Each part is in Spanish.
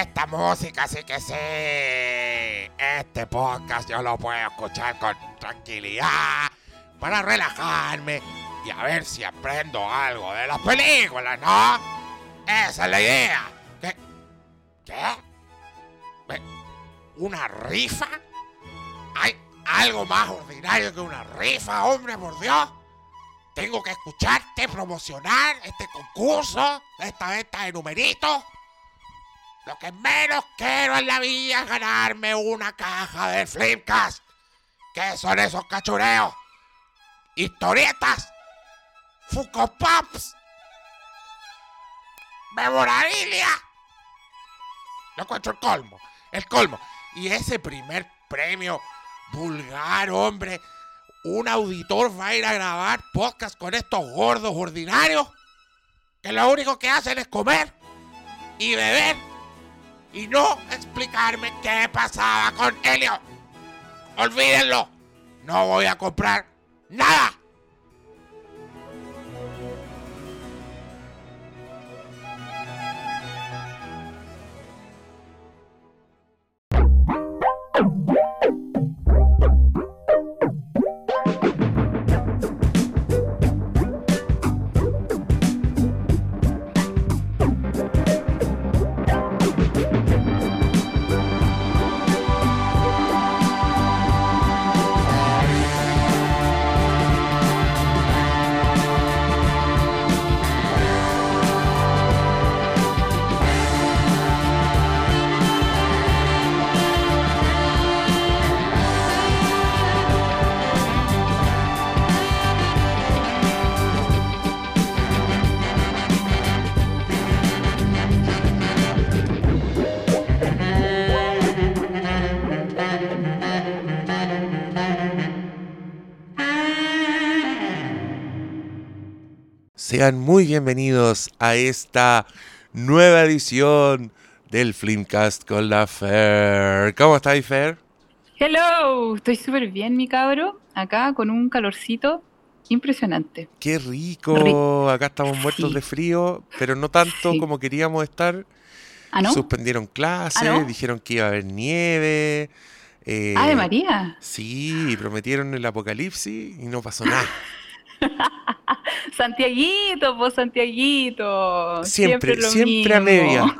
esta música sí que sí. Este podcast yo lo puedo escuchar con tranquilidad para relajarme y a ver si aprendo algo de las películas, ¿no? Esa es la idea. ¿Qué? ¿Qué? ¿Una rifa? ¿Hay algo más ordinario que una rifa, hombre, por Dios? Tengo que escucharte promocionar este concurso, esta venta de numeritos. Lo que menos quiero en la vida es ganarme una caja de Flipcast. ¿Qué son esos cachureos? Historietas. Funko Pops. Memorabilia. Lo encuentro el colmo. El colmo. Y ese primer premio vulgar, hombre un auditor va a ir a grabar podcast con estos gordos ordinarios que lo único que hacen es comer y beber y no explicarme qué pasaba con Helio. Olvídenlo. No voy a comprar nada. Sean muy bienvenidos a esta nueva edición del Flimcast con la Fer. ¿Cómo estáis, Fer? Hello, estoy súper bien, mi cabro. Acá con un calorcito impresionante. Qué rico. Acá estamos muertos de frío, pero no tanto como queríamos estar. ¿Ah, no? Suspendieron clases, ¿Ah, dijeron que iba a haber nieve. Eh, ah, de María. Sí, prometieron el apocalipsis y no pasó nada. Santiaguito, pues Santiaguito. Siempre, siempre, a media.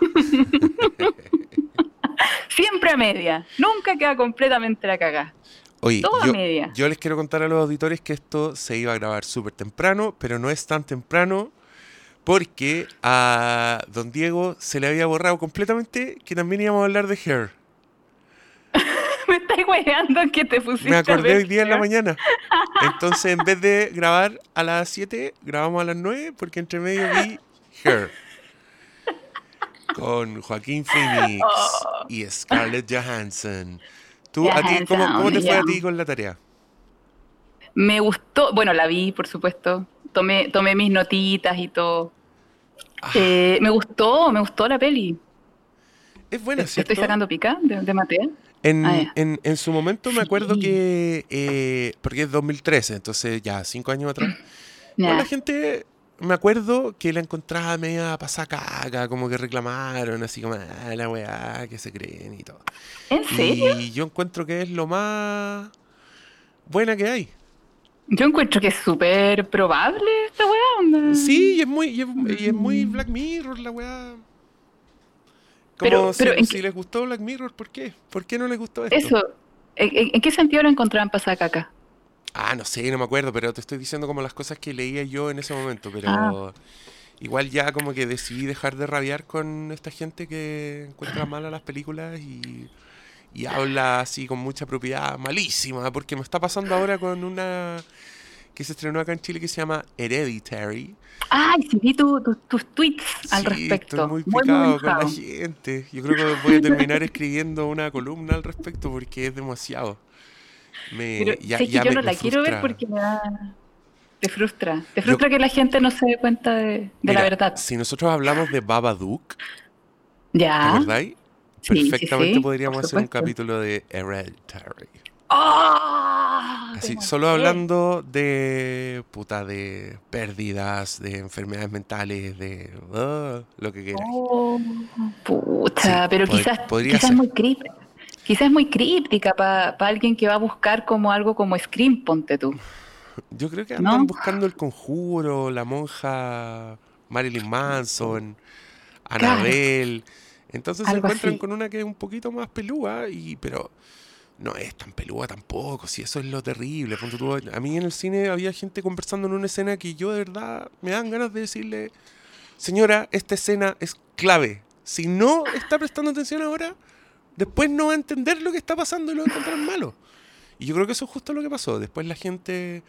siempre a media. Nunca queda completamente la cagada. Oye, yo, yo, les quiero contar a los auditores que esto se iba a grabar súper temprano, pero no es tan temprano porque a don Diego se le había borrado completamente que también íbamos a hablar de Hair. me estáis hueveando que te pusiste. Me acordé hoy día en la mañana. Entonces, en vez de grabar a las 7, grabamos a las 9 porque entre medio vi Her. Con Joaquín Phoenix oh. y Scarlett Johansson. ¿Tú, a ti, ¿cómo, te fue a ti con la tarea? Me gustó, bueno, la vi, por supuesto. Tomé, tomé mis notitas y todo. Ah. Eh, me gustó, me gustó la peli. Es buena, ¿cierto? Estoy sacando pica de, de Mateo. En, ah, en, en, su momento me acuerdo que, eh, porque es 2013, entonces ya cinco años atrás, la gente, me acuerdo que la encontraba media pasacaca, como que reclamaron, así como, ah, la weá, que se creen y todo. ¿En serio? Y yo encuentro que es lo más buena que hay. Yo encuentro que es súper probable esta weá. Sí, y es muy, y es, muy mm. Black Mirror la weá pero, si, si les gustó Black Mirror, ¿por qué? ¿Por qué no les gustó esto? Eso, ¿en, qué sentido lo encontraban pasar caca? Ah, no sé, no me acuerdo, pero te estoy diciendo como las cosas que leía yo en ese momento, pero ah. igual ya como que decidí dejar de rabiar con esta gente que encuentra mal a las películas y, y habla así con mucha propiedad malísima, porque me está pasando ahora con una que se estrenó acá en Chile que se llama Hereditary. Ay, sí vi tus tweets al respecto. Estoy muy picado con la gente. Yo creo que voy a terminar escribiendo una columna al respecto porque es demasiado. Me, ya, que yo no la quiero ver porque me da. Te frustra. Te frustra que la gente no se dé cuenta de, la verdad. Si nosotros hablamos de Babadook, ya. ¿verdad? Perfectamente podríamos hacer un capítulo de Hereditary. ¡Ah! Así, solo hablando de puta, de pérdidas, de enfermedades mentales, de ah, lo que quieras. Oh, Sí, pero pod- quizás, quizás ser. muy. Quizás es muy críptica para alguien que va a buscar como algo como Scream, ponte tú. Yo creo que ¿No? andan buscando el conjuro, la monja Marilyn Manson, Annabelle. Entonces se encuentran así. con una que es un poquito más pelúa, y, pero no es tan pelúa tampoco, si eso es lo terrible. A mí en el cine había gente conversando en una escena que yo de verdad me dan ganas de decirle, señora, esta escena es clave. Si no está prestando atención ahora, después no va a entender lo que está pasando y lo va a encontrar malo. Y yo creo que eso es justo lo que pasó. Después la gente.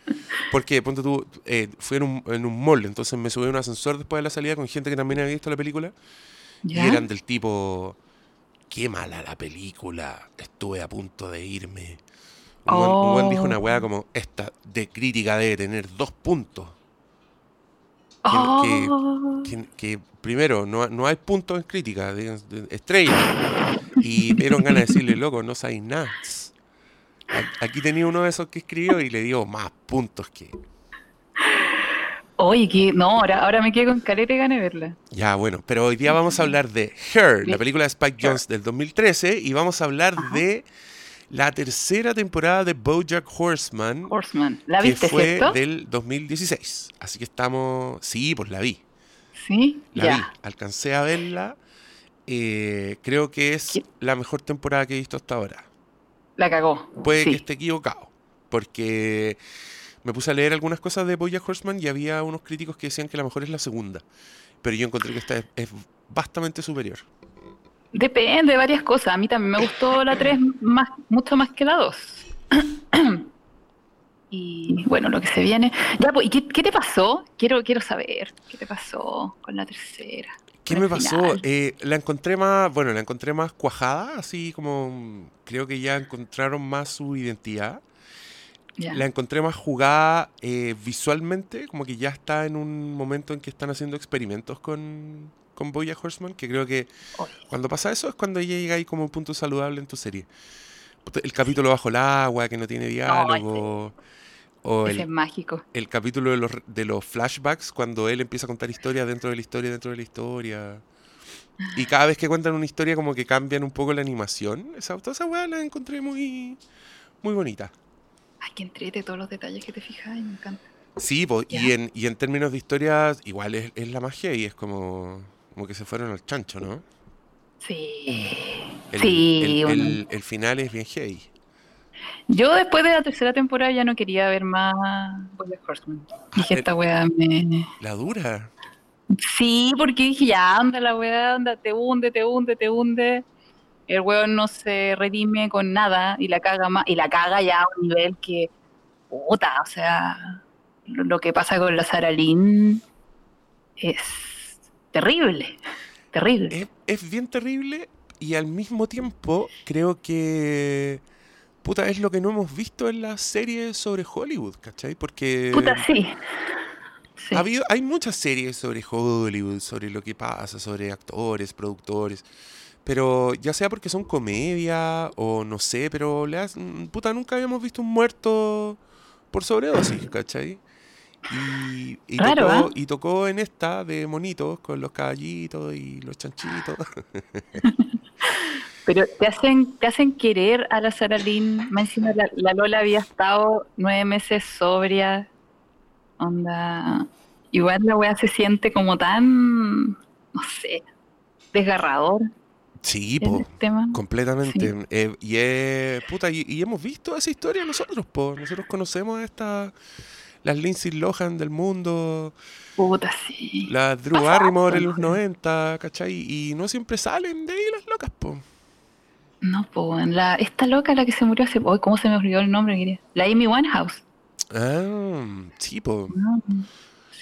Porque, ponte tú, eh, fui en un, en un mall, entonces me subí a un ascensor después de la salida con gente que también había visto la película. ¿Ya? Y eran del tipo. Qué mala la película. Estuve a punto de irme. Un buen, un buen dijo una Oh. weá como: Esta de crítica debe tener dos puntos. Oh. Que, que primero, no, no hay puntos en crítica, de- estrella. Y dieron ganas de decirle, loco, no sabéis nada. Aquí tenía uno de esos que escribió y le dio más puntos que. Oye, que no, ahora, ahora me quedo con caleta y gané verla. Ya, bueno, pero hoy día vamos a hablar de Her, la película de Spike Jones del 2013, y vamos a hablar de la tercera temporada de Bojack Horseman, Horseman. ¿La que viste, fue cierto? del 2016. Así que estamos. Sí, pues la vi. Sí, La ya. vi, alcancé a verla. eh, creo que es ¿Qué? la mejor temporada que he visto hasta ahora. La cagó. Puede sí. que esté equivocado, porque me puse a leer algunas cosas de Bojack Horseman y había unos críticos que decían que la mejor es la segunda. Pero yo encontré que esta es, es bastante superior. Depende de varias cosas. A mí también me gustó la 3 más, mucho más que la 2. Y bueno, lo que se viene. Ya, pues, ¿y qué, qué te pasó? Quiero, quiero saber. ¿Qué te pasó con la tercera? ¿Qué me pasó? Eh, la encontré más, bueno, la encontré más cuajada, así como mm, creo que ya encontraron más su identidad. La encontré más jugada eh, visualmente, como que ya está en un momento en que están haciendo experimentos con, con Bojack Horseman, que creo que Oye, cuando pasa eso es cuando ya llega ahí como un punto saludable en tu serie. El capítulo bajo el agua, que no tiene diálogo, o ese es el, mágico. el capítulo de los, de los flashbacks, cuando él empieza a contar historias dentro de la historia, dentro de la historia. Y cada vez que cuentan una historia como que cambian un poco la animación. Esa, toda esa weá la encontré muy, muy bonita. Ay, que entrete todos los detalles que te fijas. ay, me encanta. Sí, po, y, en, y en términos de historias, igual es, es la magia y es como, como que se fueron al chancho, ¿no? Sí. El, sí, el- bueno. el- el final es bien heavy. Yo después de la tercera temporada ya no quería ver más Bojack Horseman. Dije, Ah, esta weá me... La dura. Sí, porque dije, ya, anda la weá, anda, te hunde, te hunde, te hunde. El weón no se redime con nada y la caga más, y la caga ya a un nivel que, puta, o sea, lo, lo que pasa con la Sara Lynn es terrible, terrible. Es, es bien terrible y al mismo tiempo creo que... Puta, es lo que no hemos visto en las series sobre Hollywood, ¿cachai? Porque Puta, sí. Sí. ha habido, hay muchas series sobre Hollywood, sobre lo que pasa, sobre actores, productores. Pero ya sea porque son comedia o no sé, pero le has- mm, puta, nunca habíamos visto un muerto por sobredosis, ¿cachai? Y, y Raro, tocó, ¿ah? y tocó en esta de monitos con los caballitos y los chanchitos. Pero te hacen, te hacen querer a la Sara Lynn. Más encima la, la Lola había estado nueve meses sobria. Onda. Igual la weá se siente como tan, no sé, desgarrador Sí, po, tema. completamente. Eh, y, es- puta, y, y hemos visto esa historia nosotros, po. Nosotros conocemos esta, las Lindsay Lohan del mundo, Puta, sí. La Drew Barrymore en los ¿no? 90, ¿cachai? Y no siempre salen de ahí las locas, po. No, pues, la, esta loca, la que se murió hace poco, ¿cómo se me olvidó el nombre? La Amy Winehouse. Ah, sí, po. No,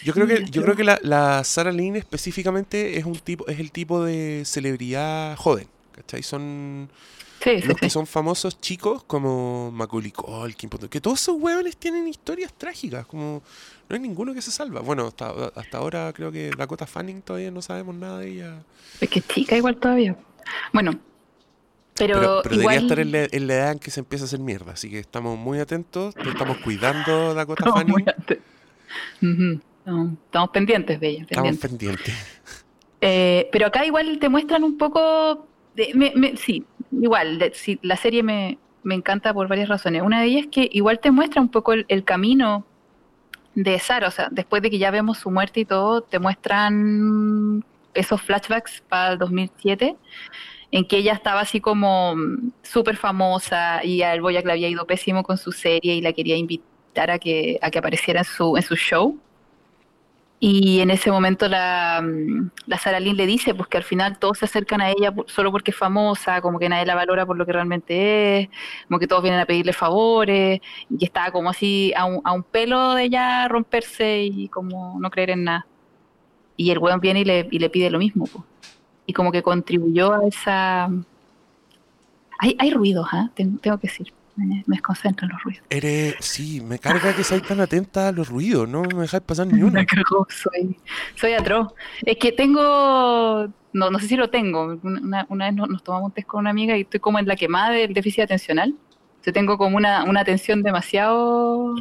Yo creo que, yo creo que la, la Sarah Lynn específicamente es un tipo, es el tipo de celebridad joven, ¿cachai? Son Sí, sí, los que sí. son famosos chicos como Macaulay Culkin, que todos esos hueones tienen historias trágicas, como no hay ninguno que se salva. Bueno, hasta, hasta ahora creo que Dakota Fanning todavía no sabemos nada de ella. Es que es chica igual todavía. Bueno, Pero, Pero, pero igual, debería estar en la, en la edad en que se empieza a hacer mierda. Así que estamos muy atentos. Te estamos cuidando, Dakota estamos Fanning. muy atentos. No, estamos pendientes de ella. Estamos pendientes. pendientes. Eh, pero acá igual te muestran un poco, de- me- me- sí, igual, de- sí, la serie me, me encanta por varias razones. Una de ellas es que igual te muestra un poco el, el camino de Sara, o sea, después de que ya vemos su muerte y todo, te muestran esos flashbacks para el 2007, en que ella estaba así como mm, súper famosa y al Boyac le había ido pésimo con su serie y la quería invitar a que, a que apareciera en su, en su show. Y en ese momento la, mm, la Sara Lynn le dice pues que al final todos se acercan a ella solo porque es famosa, como que nadie la valora por lo que realmente es, como que todos vienen a pedirle favores, y estaba como así a un, a un pelo de ella romperse y como no creer en nada. Y el weón viene y le, y le pide lo mismo, pues. Y como que contribuyó a esa... Hay, hay ruidos. Ten- Tengo que decir, me, me desconcentran los ruidos. Eres, sí, me carga que seáis tan atenta a los ruidos. No me dejáis pasar ni uno. Soy, soy atroz. Es que tengo, no, no sé si lo tengo. Una, una vez nos, nos tomamos un test con una amiga y estoy como en la quemada del déficit atencional. Yo tengo como una, una atención demasiado.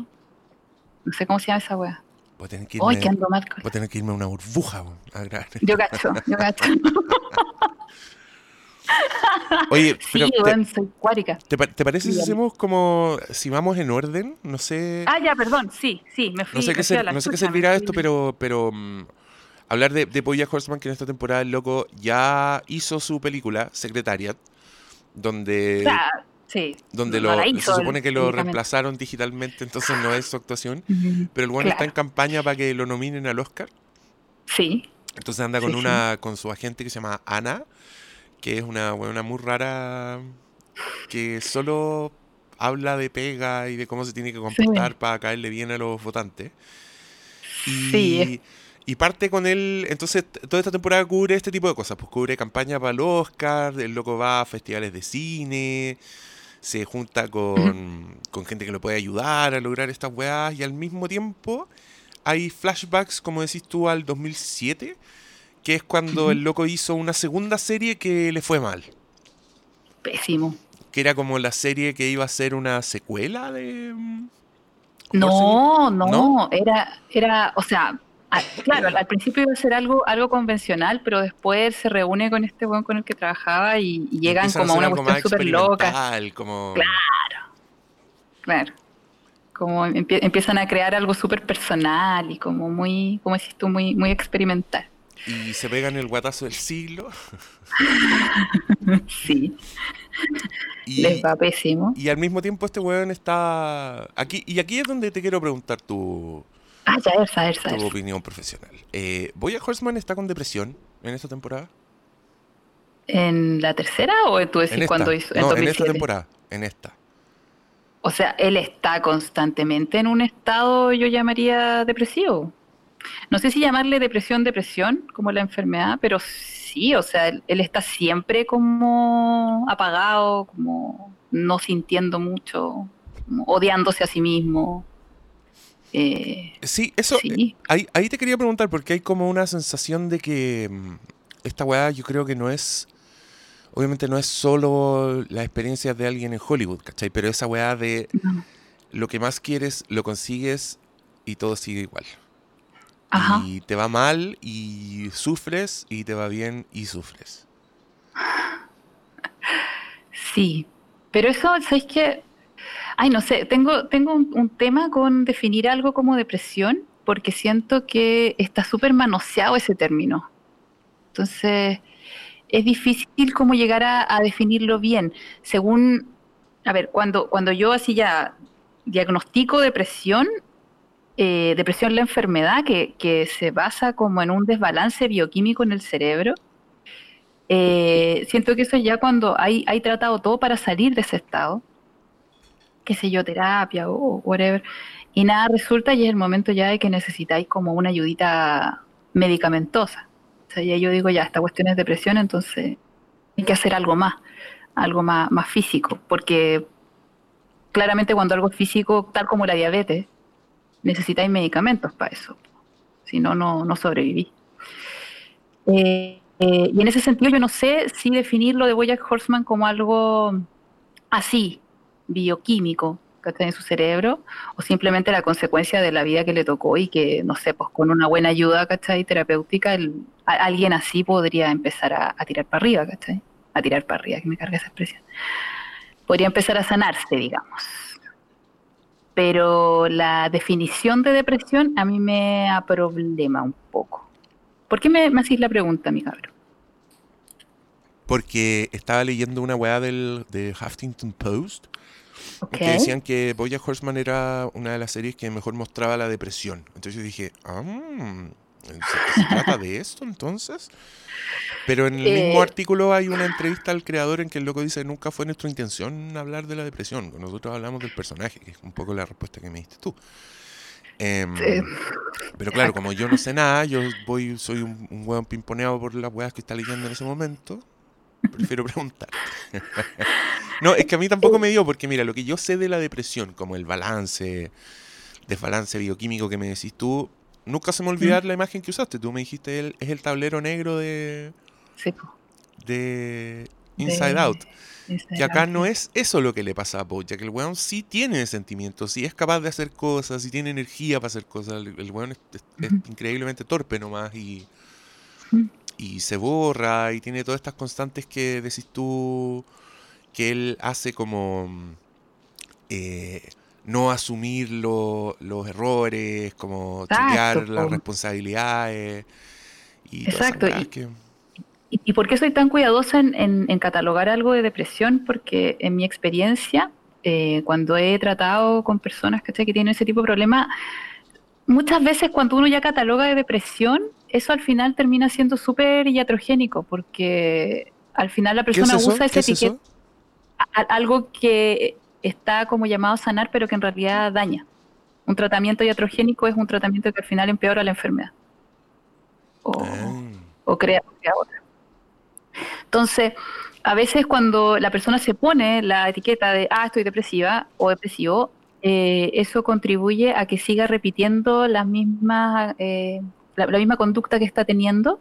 No sé cómo se llama esa wea. Voy a tener que irme, que ando mal. con- voy a tener que irme a una burbuja. a. Yo gacho, yo gacho. Oye, Sí, pero te, weón, soy cuárica. te te parece si hacemos como, si vamos en orden? No sé, Ah, ya, perdón, sí, sí, me fui. no sé qué, ser- no sé qué servirá esto, pero, pero mm, hablar de, de Bojack Horseman, que en esta temporada el loco ya hizo su película, Secretariat, donde, O sea, sí. donde no lo, hizo se supone que lo reemplazaron digitalmente, entonces no es su actuación. Pero el bueno está en campaña para que lo nominen al Oscar. Sí, Entonces anda con Sí, sí. una con su agente que se llama Ana, que es una buena muy rara que solo habla de pega y de cómo se tiene que comportar para caerle bien a los votantes. Y, Sí, y parte con él, entonces toda esta temporada cubre este tipo de cosas, pues cubre campaña para el Oscar, el loco va a festivales de cine, se junta con, con gente que lo puede ayudar a lograr estas weas y al mismo tiempo hay flashbacks, como decís tú, al 2007, que es cuando el loco hizo una segunda serie que le fue mal, pésimo. que era como la serie que iba a ser una secuela de... mm, No, no, ¿No? era, era, o sea, a- claro, al, al principio iba a ser algo, algo convencional, pero después se reúne con este weón con el que trabajaba y, y llegan como a una cuestión súper loca, Como... claro. Como empie- empiezan a crear algo súper personal y como muy, como decís tú, muy, muy experimental. Y se pegan el guatazo del siglo. Sí, Y, les va pésimo. y al mismo tiempo este weón está aquí. Y aquí es donde te quiero preguntar tu, Ah, ya, tu opinión profesional. Eh, ¿Boya Horseman está con depresión en esta temporada? ¿En la tercera o tú decís En cuando hizo? En no, en esta 2007? temporada. En esta. O sea, él está constantemente en un estado, yo llamaría depresivo. No sé si llamarle depresión, depresión, como la enfermedad, pero sí, o sea, él, él está siempre como apagado, como no sintiendo mucho, como odiándose a sí mismo. Eh, Sí, eso. sí, Ahí, ahí te quería preguntar, porque hay como una sensación de que mm, esta weá yo creo que no es. Obviamente no es solo la experiencia de alguien en Hollywood, ¿cachai? Pero esa weá de lo que más quieres, lo consigues y todo sigue igual. Ajá. Y te va mal y sufres y te va bien y sufres. Sí, pero eso, ¿sabes qué? Ay, no sé, tengo, tengo un, un tema con definir algo como depresión, porque siento que está súper manoseado ese término. Entonces, es difícil como llegar a, a definirlo bien. Según, a ver, cuando, cuando yo así ya diagnostico depresión, eh, depresión la enfermedad que, que se basa como en un desbalance bioquímico en el cerebro, eh, siento que eso ya cuando hay, hay tratado todo para salir de ese estado, qué sé yo, terapia o whatever, y nada resulta y es el momento ya de que necesitáis como una ayudita medicamentosa. O sea, ya yo digo, ya, esta cuestión es depresión, entonces hay que hacer algo más, algo más, más físico, porque claramente cuando algo es físico, tal como la diabetes, necesitáis medicamentos para eso. Si no, no, no sobreviví. Eh, Eh, y en ese sentido yo no sé si definir lo de Bojack Horseman como algo así, bioquímico, ¿cachai? En su cerebro, o simplemente la consecuencia de la vida que le tocó y que, no sé, pues con una buena ayuda, ¿cachai? Terapéutica, el- a- alguien así podría empezar a, a tirar para arriba, ¿cachai? A tirar para arriba, que me carga esa expresión. Podría empezar a sanarse, digamos. Pero la definición de depresión a mí me aproblema un poco. ¿Por qué me, me hacís la pregunta, mi cabrón? Porque estaba leyendo una weá del, de Huffington Post que decían que Bojack Horseman era una de las series que mejor mostraba la depresión. Entonces yo dije, ah, ¿se, se trata de esto entonces? Pero en el mismo Eh. artículo hay una entrevista al creador en que el loco dice, nunca fue nuestra intención hablar de la depresión. Nosotros hablamos del personaje, que es un poco la respuesta que me diste tú. Em, Sí. pero claro, como yo no sé nada, yo voy, soy un, un hueón pimponeado por las weas que está leyendo en ese momento. Prefiero preguntar. no, es que a mí tampoco me dio, porque mira, lo que yo sé de la depresión, como el balance, desbalance bioquímico que me decís tú, nunca se me olvidar la imagen que usaste. Tú me dijiste, el, es el tablero negro de, Sí, de Inside De- Out. Inside Que acá Out, no es eso lo que le pasa a Bojack. El weón sí tiene sentimientos, sí es capaz de hacer cosas, sí tiene energía para hacer cosas. El, el weón es, es- es Ujú. increíblemente torpe nomás y, y se borra y tiene todas estas constantes que decís tú que él hace como mm, eh, no asumir lo- los errores, como Exacto, chequear las po. responsabilidades y Exacto, y- que- ¿Y, por qué soy tan cuidadosa en, en- en catalogar algo de depresión? Porque en mi experiencia, eh, cuando he tratado con personas ¿cachai? que tienen ese tipo de problema, muchas veces cuando uno ya cataloga de depresión, eso al final termina siendo súper iatrogénico, porque al final la ¿Qué es persona usa ¿Qué ese es etiqueta, algo que está como llamado a sanar, pero que en realidad daña. Un tratamiento iatrogénico es un tratamiento que al final empeora la enfermedad. O, Ah. o crea, crea otra. Entonces, a veces cuando la persona se pone la etiqueta de, ah, estoy depresiva o depresivo, eh, eso contribuye a que siga repitiendo las mismas, eh, la, la misma conducta que está teniendo,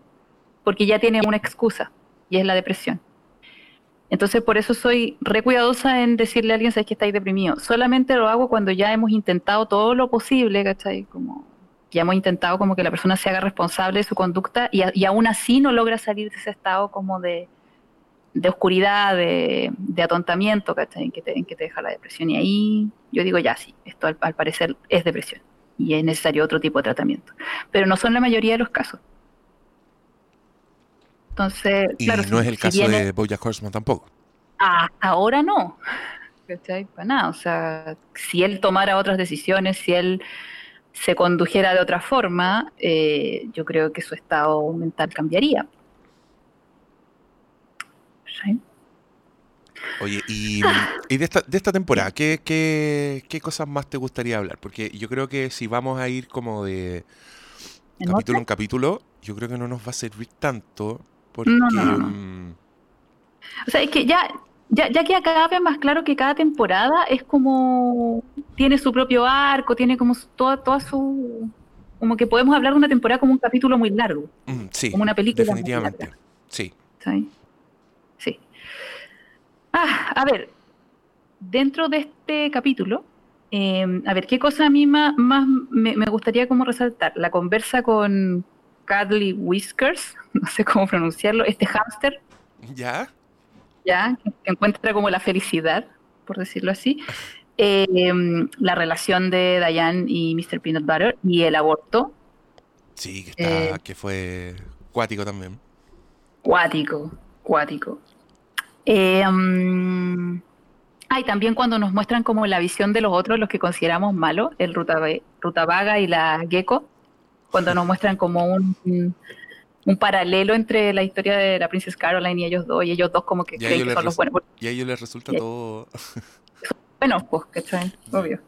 porque ya tiene una excusa, y es la depresión. Entonces, por eso soy re cuidadosa en decirle a alguien, sabes que estáis deprimido. Solamente lo hago cuando ya hemos intentado todo lo posible, ¿cachai? Como ya hemos intentado como que la persona se haga responsable de su conducta y, a- aún así no logra salir de ese estado como de, oscuridad, de, atontamiento, ¿cachai? En que, te, en que te deja la depresión. Y ahí yo digo, ya sí, esto al parecer es depresión y es necesario otro tipo de tratamiento. Pero no son la mayoría de los casos. Entonces, Y claro, no si- es el si caso viene- de Bojack Horseman tampoco. hasta ahora no. ¿Cachai? Para nada. O sea, si él tomara otras decisiones, si él se condujera de otra forma, eh, yo creo que su estado mental cambiaría. ¿Sí? Oye, y, y de, esta, de esta temporada, ¿qué, qué, qué cosas más te gustaría hablar? Porque yo creo que si vamos a ir como de ¿En capítulo en capítulo, yo creo que no nos va a servir tanto porque... No, no, no, O sea, es que ya, ya, ya queda cada vez más claro que cada temporada es como. tiene su propio arco, tiene como toda, toda su. como que podemos hablar de una temporada como un capítulo muy largo, mm, sí, como una película. definitivamente. Sí. ¿sí? Sí. Ah, a ver, dentro de este capítulo, eh, a ver, ¿qué cosa a mí ma- más, me, me gustaría como resaltar? La conversa con Cuddly Whiskers, no sé cómo pronunciarlo, este hámster, ¿Ya? ya, que encuentra como la felicidad, por decirlo así. Eh, la relación de Diane y Mr. Peanut Butter y el aborto, Sí, que, está, Eh. que fue cuático también. Cuático, cuático. Eh, mm, ah, y también cuando nos muestran como la visión de los otros, los que consideramos malos, el Ruta, Rutabaga y la Gecko, cuando nos muestran como un, un, paralelo entre la historia de la Princess Caroline y ellos dos, y ellos dos como que Y creen que son los buenos. Y a ellos les resulta Ya. todo... Bueno, pues, ¿cachai? Obvio.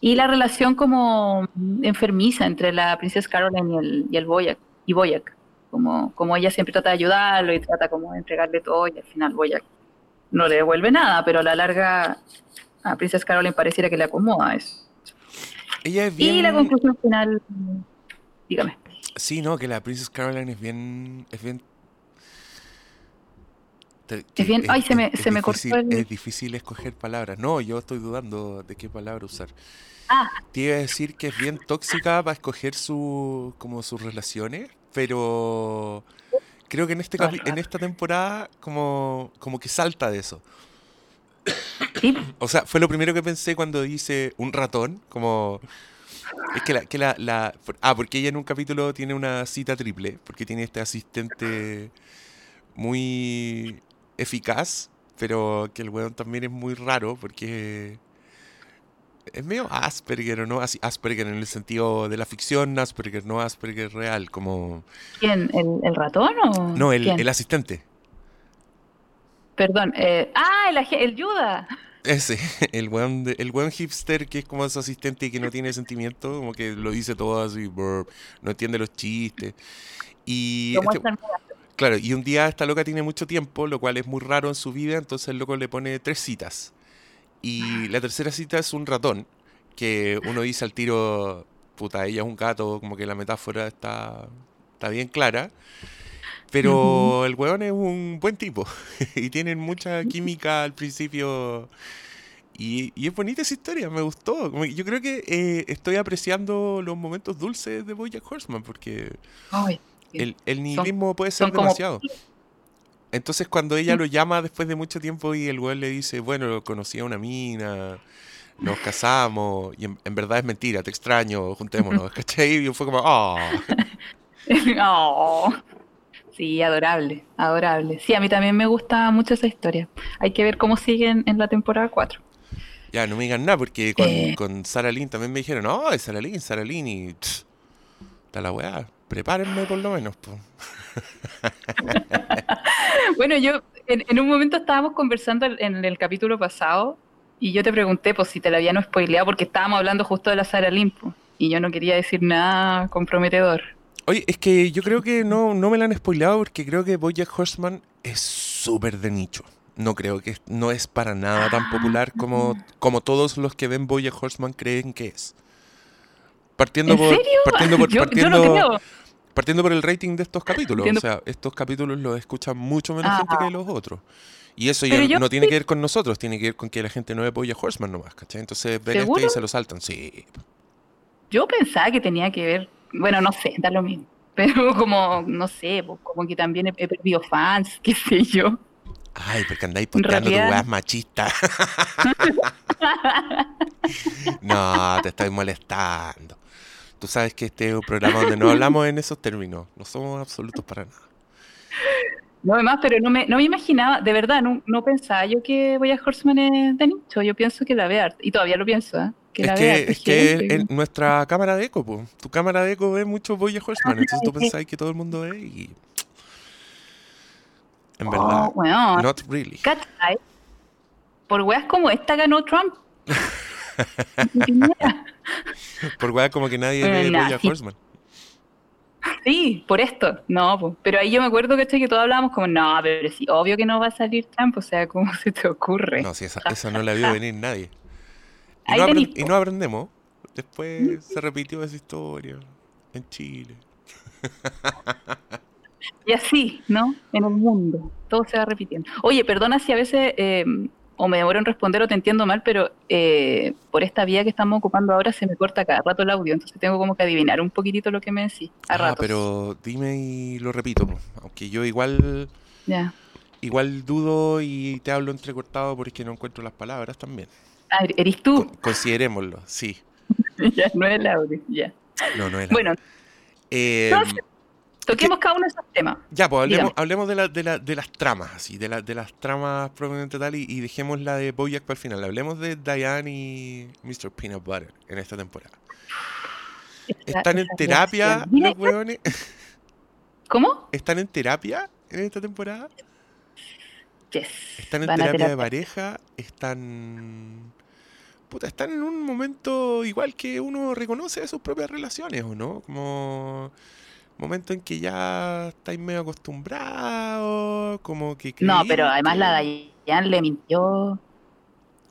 Y la relación como enfermiza entre la Princess Caroline y el, y el Boyack, y Boyack. Como, como ella siempre trata de ayudarlo y trata como de entregarle todo y al final Boyack no le devuelve nada, pero a la larga a Princess Caroline pareciera que le acomoda eso. Ella es Y la bien... conclusión final, dígame. Sí, no, que la Princess Caroline es bien. Es bien. que bien- ay, se me- se me cortó difícil- el- Es difícil escoger palabras. No, yo estoy dudando de qué palabra usar. Ah, Te iba a decir que es bien tóxica para escoger su, como sus relaciones, pero creo que en este en esta temporada como, como que salta de eso. Sí, O sea, fue lo primero que pensé cuando dice un ratón, como... Es que la, que la, la- Ah, porque ella en un capítulo tiene una cita triple, porque tiene este asistente muy eficaz, pero que el weón también es muy raro, porque es medio Asperger, ¿o no? Asperger en el sentido de la ficción, Asperger, no Asperger real, como... ¿quién? ¿El, el ratón o No, el, el asistente. Perdón, eh, ah, el, el Yuda. Ese, el de- el weón hipster que es como su asistente y que no tiene sentimiento, como que lo dice todo así, brr, no entiende los chistes. Y este- claro, y un día esta loca tiene mucho tiempo, lo cual es muy raro en su vida, entonces el loco le pone tres citas. Y la tercera cita es un ratón, que uno dice al tiro, puta, ella es un gato, como que la metáfora está, está bien clara. Pero el weón es un buen tipo y tienen mucha química al principio. Y, y es bonita esa historia, me gustó. Yo creo que eh, estoy apreciando los momentos dulces de Bojack Horseman porque Ay, el, el nihilismo puede ser son como- demasiado. Entonces cuando ella lo llama después de mucho tiempo y el weón le dice, bueno, conocí a una mina, nos casamos, y en, en verdad es mentira, te extraño, juntémonos, ¿cachai? Y fue como, oh. Oh. Sí, adorable, adorable. Sí, a mí también me gusta mucho esa historia. Hay que ver cómo siguen en la temporada 4. Ya, no me digan nada, porque con, Eh. con Sara Lynn también me dijeron, no, es Sara Lynn, Sara Lynn, y está la weá, prepárenme por lo menos. po". Bueno, yo en, en un momento estábamos conversando en el capítulo pasado y yo te pregunté pues, si te la habían spoileado porque estábamos hablando justo de la Sara Limpo y yo no quería decir nada comprometedor. Oye, es que yo creo que no, no me la han spoileado porque creo que Bojack Horseman es súper de nicho. No creo que no es para nada tan popular como, como todos los que ven Bojack Horseman creen que es. Partiendo ¿En por, serio? Partiendo por, yo, yo partiendo, no creo. partiendo por el rating de estos capítulos. Entiendo. O sea, estos capítulos los escucha mucho menos Ah. gente que los otros. Y eso ya yo no tiene que ver con nosotros, tiene que ver con que la gente no ve Bojack Horseman nomás, ¿cachai? Entonces ven este y se lo saltan. Sí. Yo pensaba que tenía que ver, bueno, no sé, da lo mismo. Pero como, no sé, pues, como que también he, he perdido fans, qué sé yo. Ay, porque andáis posteando tu weas machistas. no, te estoy molestando. Tú sabes que este es un programa donde no hablamos en esos términos. No somos absolutos para nada. No, además, pero no me, no me imaginaba, de verdad, no, no pensaba yo que Boya Horseman es de nicho. Yo pienso que la vea, y todavía lo pienso, ¿eh? Que es la que, vea. es que nuestra cámara de eco, po. tu cámara de eco ve mucho Boya Horseman, entonces tú pensáis que todo el mundo ve y. En verdad, Oh, weón. not really. Por weas como esta ganó Trump. Por weas como que nadie Bueno, ve nah, Boya sí. Horseman. sí, por esto. No, po. pero ahí yo me acuerdo ¿cachai? que todos hablábamos como, no, pero sí, obvio que no va a salir Trump, o sea, ¿cómo se te ocurre? No, si esa, esa no la vio venir nadie. Y no, tenís, aprend- y po. no aprendemos. Después se repitió esa historia en Chile. Y así, ¿no? En el mundo. Todo se va repitiendo. Oye, perdona si a veces eh, o me demoro en responder o te entiendo mal, pero eh, por esta vía que estamos ocupando ahora se me corta cada rato el audio, entonces tengo como que adivinar un poquitito lo que me decís. A Ah, ratos. pero dime y lo repito. Aunque yo igual Ya. igual dudo y te hablo entrecortado porque no encuentro las palabras también. Ah, eres tú. Con- considerémoslo, sí. ya, no es audio. Ya. No, no era. Bueno, Eh, entonces, toquemos cada uno de esos temas. ya, pues hablemos, hablemos de, la- de, la- de las tramas, así, de, la- de las tramas propiamente tal y, y dejemos la de Bojack para el final. Hablemos de Diane y Mr. Peanut Butter en esta temporada. ¿Están en terapia los hueones? ¿Cómo? ¿Están en terapia en esta temporada? Yes. ¿Están en terapia de pareja? ¿Están... Puta, están en un momento igual que uno reconoce de sus propias relaciones, ¿o no? Como... Momento en que ya estáis medio acostumbrados, como que... No, pero además que- la Dayan le mintió.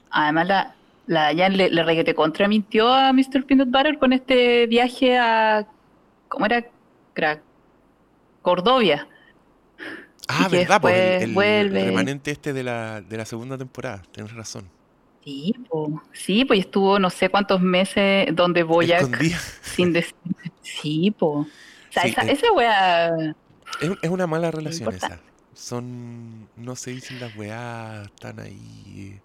Además la, la Dayan le, le reguete contra mintió a Mr. Peanut Butter con este viaje a. ¿Cómo era? Crack. Cordovia. Ah, Y verdad, pues el, después el vuelve. remanente este de la, de la segunda temporada. Tienes razón. Sí, po. sí, pues estuvo no sé cuántos meses donde Boyac Escondida. sin decir. Sí, po. O sea, Sí, esa, eh. esa wea. Es, es una mala relación esa. Son. No se dicen las weás, están ahí.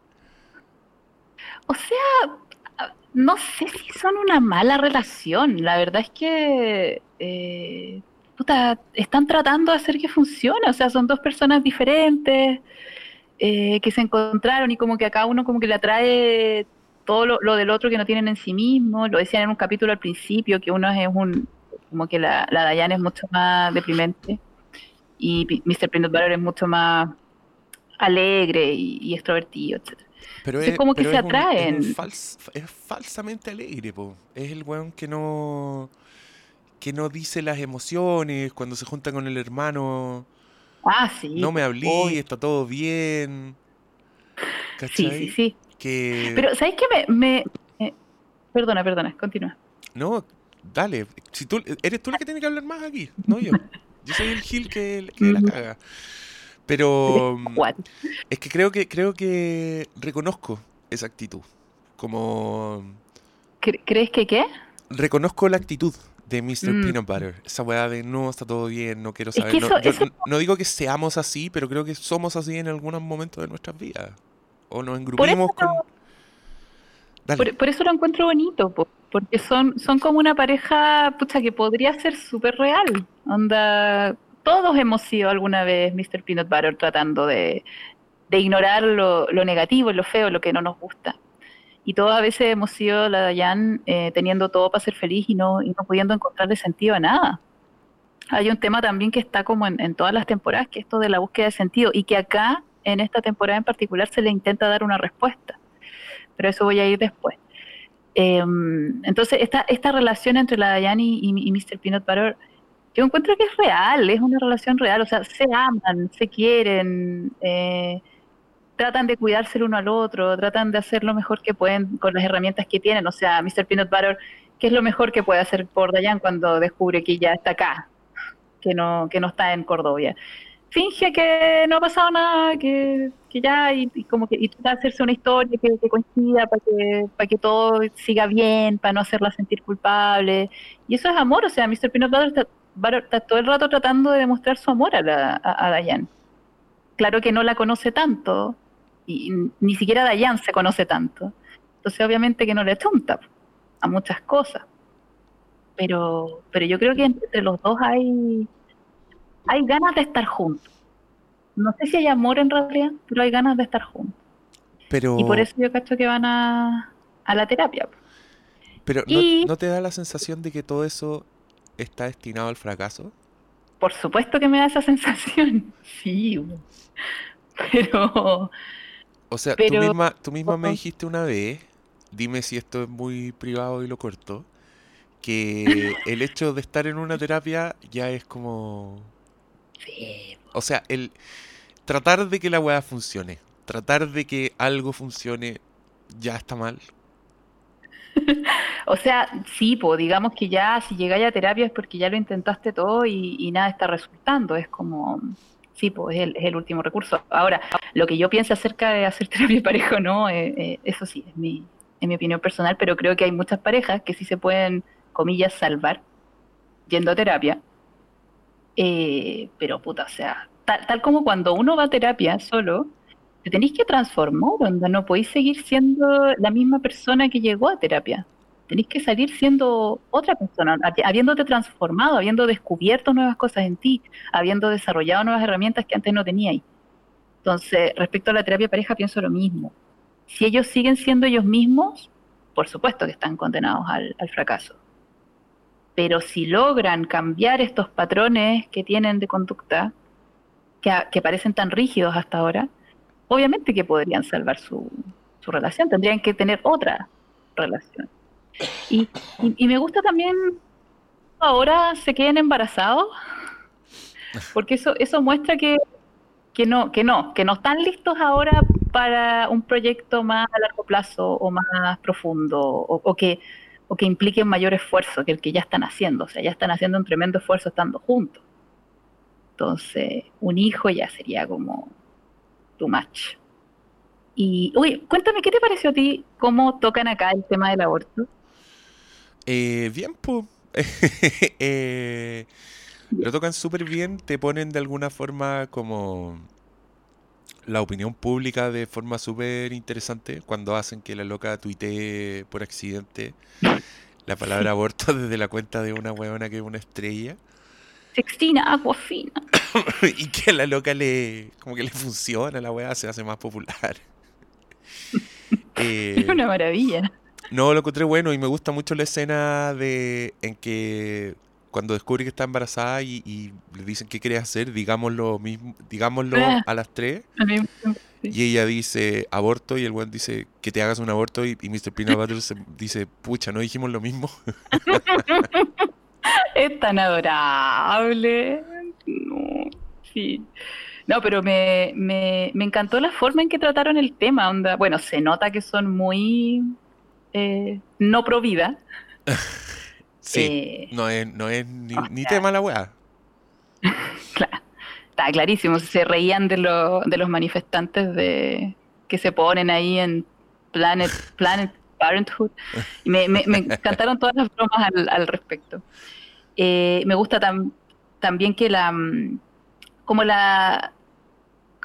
O sea, a- no sé si son una mala relación. La verdad es que eh, puta, están tratando de hacer que funcione. O sea, son dos personas diferentes eh, que se encontraron y como que a cada uno como que le atrae todo lo, lo del otro que no tienen en sí mismo. Lo decían en un capítulo al principio, que uno es un, como que la, la Diane es mucho más deprimente y P- Mr. Peanut Butter es mucho más alegre y, y extrovertido, etc. Pero Entonces, es, como que se un- es un atraen. fals- es falsamente alegre, po. Es el weón que no. Que no dice las emociones cuando se junta con el hermano. Ah, sí. No me hablé, está todo bien. Sí, ¿Cachai? sí, sí. Que. Pero, ¿sabes qué? Me, me- eh, perdona, perdona, continúa. No, dale. Si tú, eres tú la que tiene que hablar más aquí, no yo. Yo soy el Gil que, que la caga. Pero What? es que creo que creo que reconozco esa actitud. Como ¿Cre- ¿Crees que qué? reconozco la actitud de Mr. Mm. Peanut Butter. Esa weá de no, está todo bien, no quiero Es que saber. no, eso- yo eso- n- no digo que seamos así, pero creo que somos así en algunos momentos de nuestras vidas. O nos Por eso, engrupimos con. Por, por eso lo encuentro bonito, po, porque son, son como una pareja, pucha, que podría ser súper real. Onda, todos hemos sido alguna vez Mr. Peanut Butter tratando de, de ignorar lo, lo negativo, lo feo, lo que no nos gusta. Y todas a veces hemos sido la Dayan eh, teniendo todo para ser feliz y no, y no pudiendo encontrarle sentido a nada. Hay un tema también que está como en, en todas las temporadas, que es esto de la búsqueda de sentido, y que acá, en esta temporada en particular, se le intenta dar una respuesta. Pero eso voy a ir después. Eh, entonces, esta, esta relación entre la Diane y, y, y Mr. Peanut Butter, yo encuentro que es real, es una relación real, o sea, se aman, se quieren, eh, tratan de cuidarse el uno al otro, tratan de hacer lo mejor que pueden con las herramientas que tienen, o sea, Mr. Peanut Butter, ¿qué es lo mejor que puede hacer por Diane cuando descubre que ya está acá, que no, que no está en Cordovia? Finge que no ha pasado nada, que, que ya, y, y como que y trata de hacerse una historia que, que coincida para que, para que todo siga bien, para no hacerla sentir culpable. Y eso es amor, o sea, Mr. Peanut Butter está, está todo el rato tratando de demostrar su amor a, la, a, a Diane. Claro que no la conoce tanto, y ni siquiera Dayan se conoce tanto. Entonces, obviamente que no le chunta a muchas cosas. Pero, pero yo creo que entre los dos hay, hay ganas de estar juntos. No sé si hay amor en realidad, pero hay ganas de estar juntos. Pero, Y por eso yo cacho que van a, a la terapia. pero ¿no, y- ¿no te da la sensación de que todo eso está destinado al fracaso? Por supuesto que me da esa sensación. Sí, pero O sea, Pero- tú misma, tú misma me dijiste una vez, dime si esto es muy privado y lo corto, que el hecho de estar en una terapia ya es como... sí, O sea, el tratar de que la weá funcione, tratar de que algo funcione, ya está mal. O sea, sí, pues digamos que ya si llegáis a terapia es porque ya lo intentaste todo y, y nada está resultando. Es como, sí, pues es el, es el último recurso. Ahora, lo que yo pienso acerca de hacer terapia pareja o no, eh, eh, eso sí, es mi, es mi opinión personal, pero creo que hay muchas parejas que sí se pueden, comillas, salvar yendo a terapia. Eh, pero puta, o sea, tal, tal como cuando uno va a terapia solo, te tenéis que transformar, onda, no podéis seguir siendo la misma persona que llegó a terapia. Tenéis que salir siendo otra persona, habi- habiéndote transformado, habiendo descubierto nuevas cosas en ti, habiendo desarrollado nuevas herramientas que antes no teníais. Entonces, respecto a la terapia pareja, pienso lo mismo. Si ellos siguen siendo ellos mismos, por supuesto que están condenados al, fracaso. Pero si logran cambiar estos patrones que tienen de conducta, que, parecen tan rígidos hasta ahora, obviamente que podrían salvar su relación, tendrían que tener otra relación. Y, y- y me gusta también ahora se queden embarazados, porque eso, eso muestra que, que no, que no, que no están listos ahora para un proyecto más a largo plazo o más profundo, o, o que o que implique un mayor esfuerzo que el que ya están haciendo. O sea, ya están haciendo un tremendo esfuerzo estando juntos. Entonces, un hijo ya sería como too much. Y, uy, cuéntame, ¿qué te pareció a ti cómo tocan acá el tema del aborto? Eh, bien, pues. lo tocan súper bien, te ponen de alguna forma como la opinión pública de forma súper interesante cuando hacen que la loca tuitee por accidente la palabra aborto desde la cuenta de una huevona que es una estrella. Sextina Aquafina. y que a la loca le como que le funciona, la weá se hace más popular. eh, es una maravilla. No, lo encontré bueno y me gusta mucho la escena de en que cuando descubre que está embarazada y, le dicen qué quiere hacer, digámoslo mismo, digámoslo ah. a las tres. Y ella dice aborto y el buen dice que te hagas un aborto y, Mr. Peanut Butter dice, pucha, ¿no dijimos lo mismo? es tan adorable. No, sí. No, pero me, me, me, encantó la forma en que trataron el tema. Onda. Bueno, se nota que son muy eh, no pro vida. Sí, eh, no es, no es ni, tema la weá. claro, está clarísimo. Se reían de, de los manifestantes de que se ponen ahí en Planet, Planet Parenthood. Y me, me, encantaron todas las bromas al, respecto. Eh, me gusta también que la mm, como la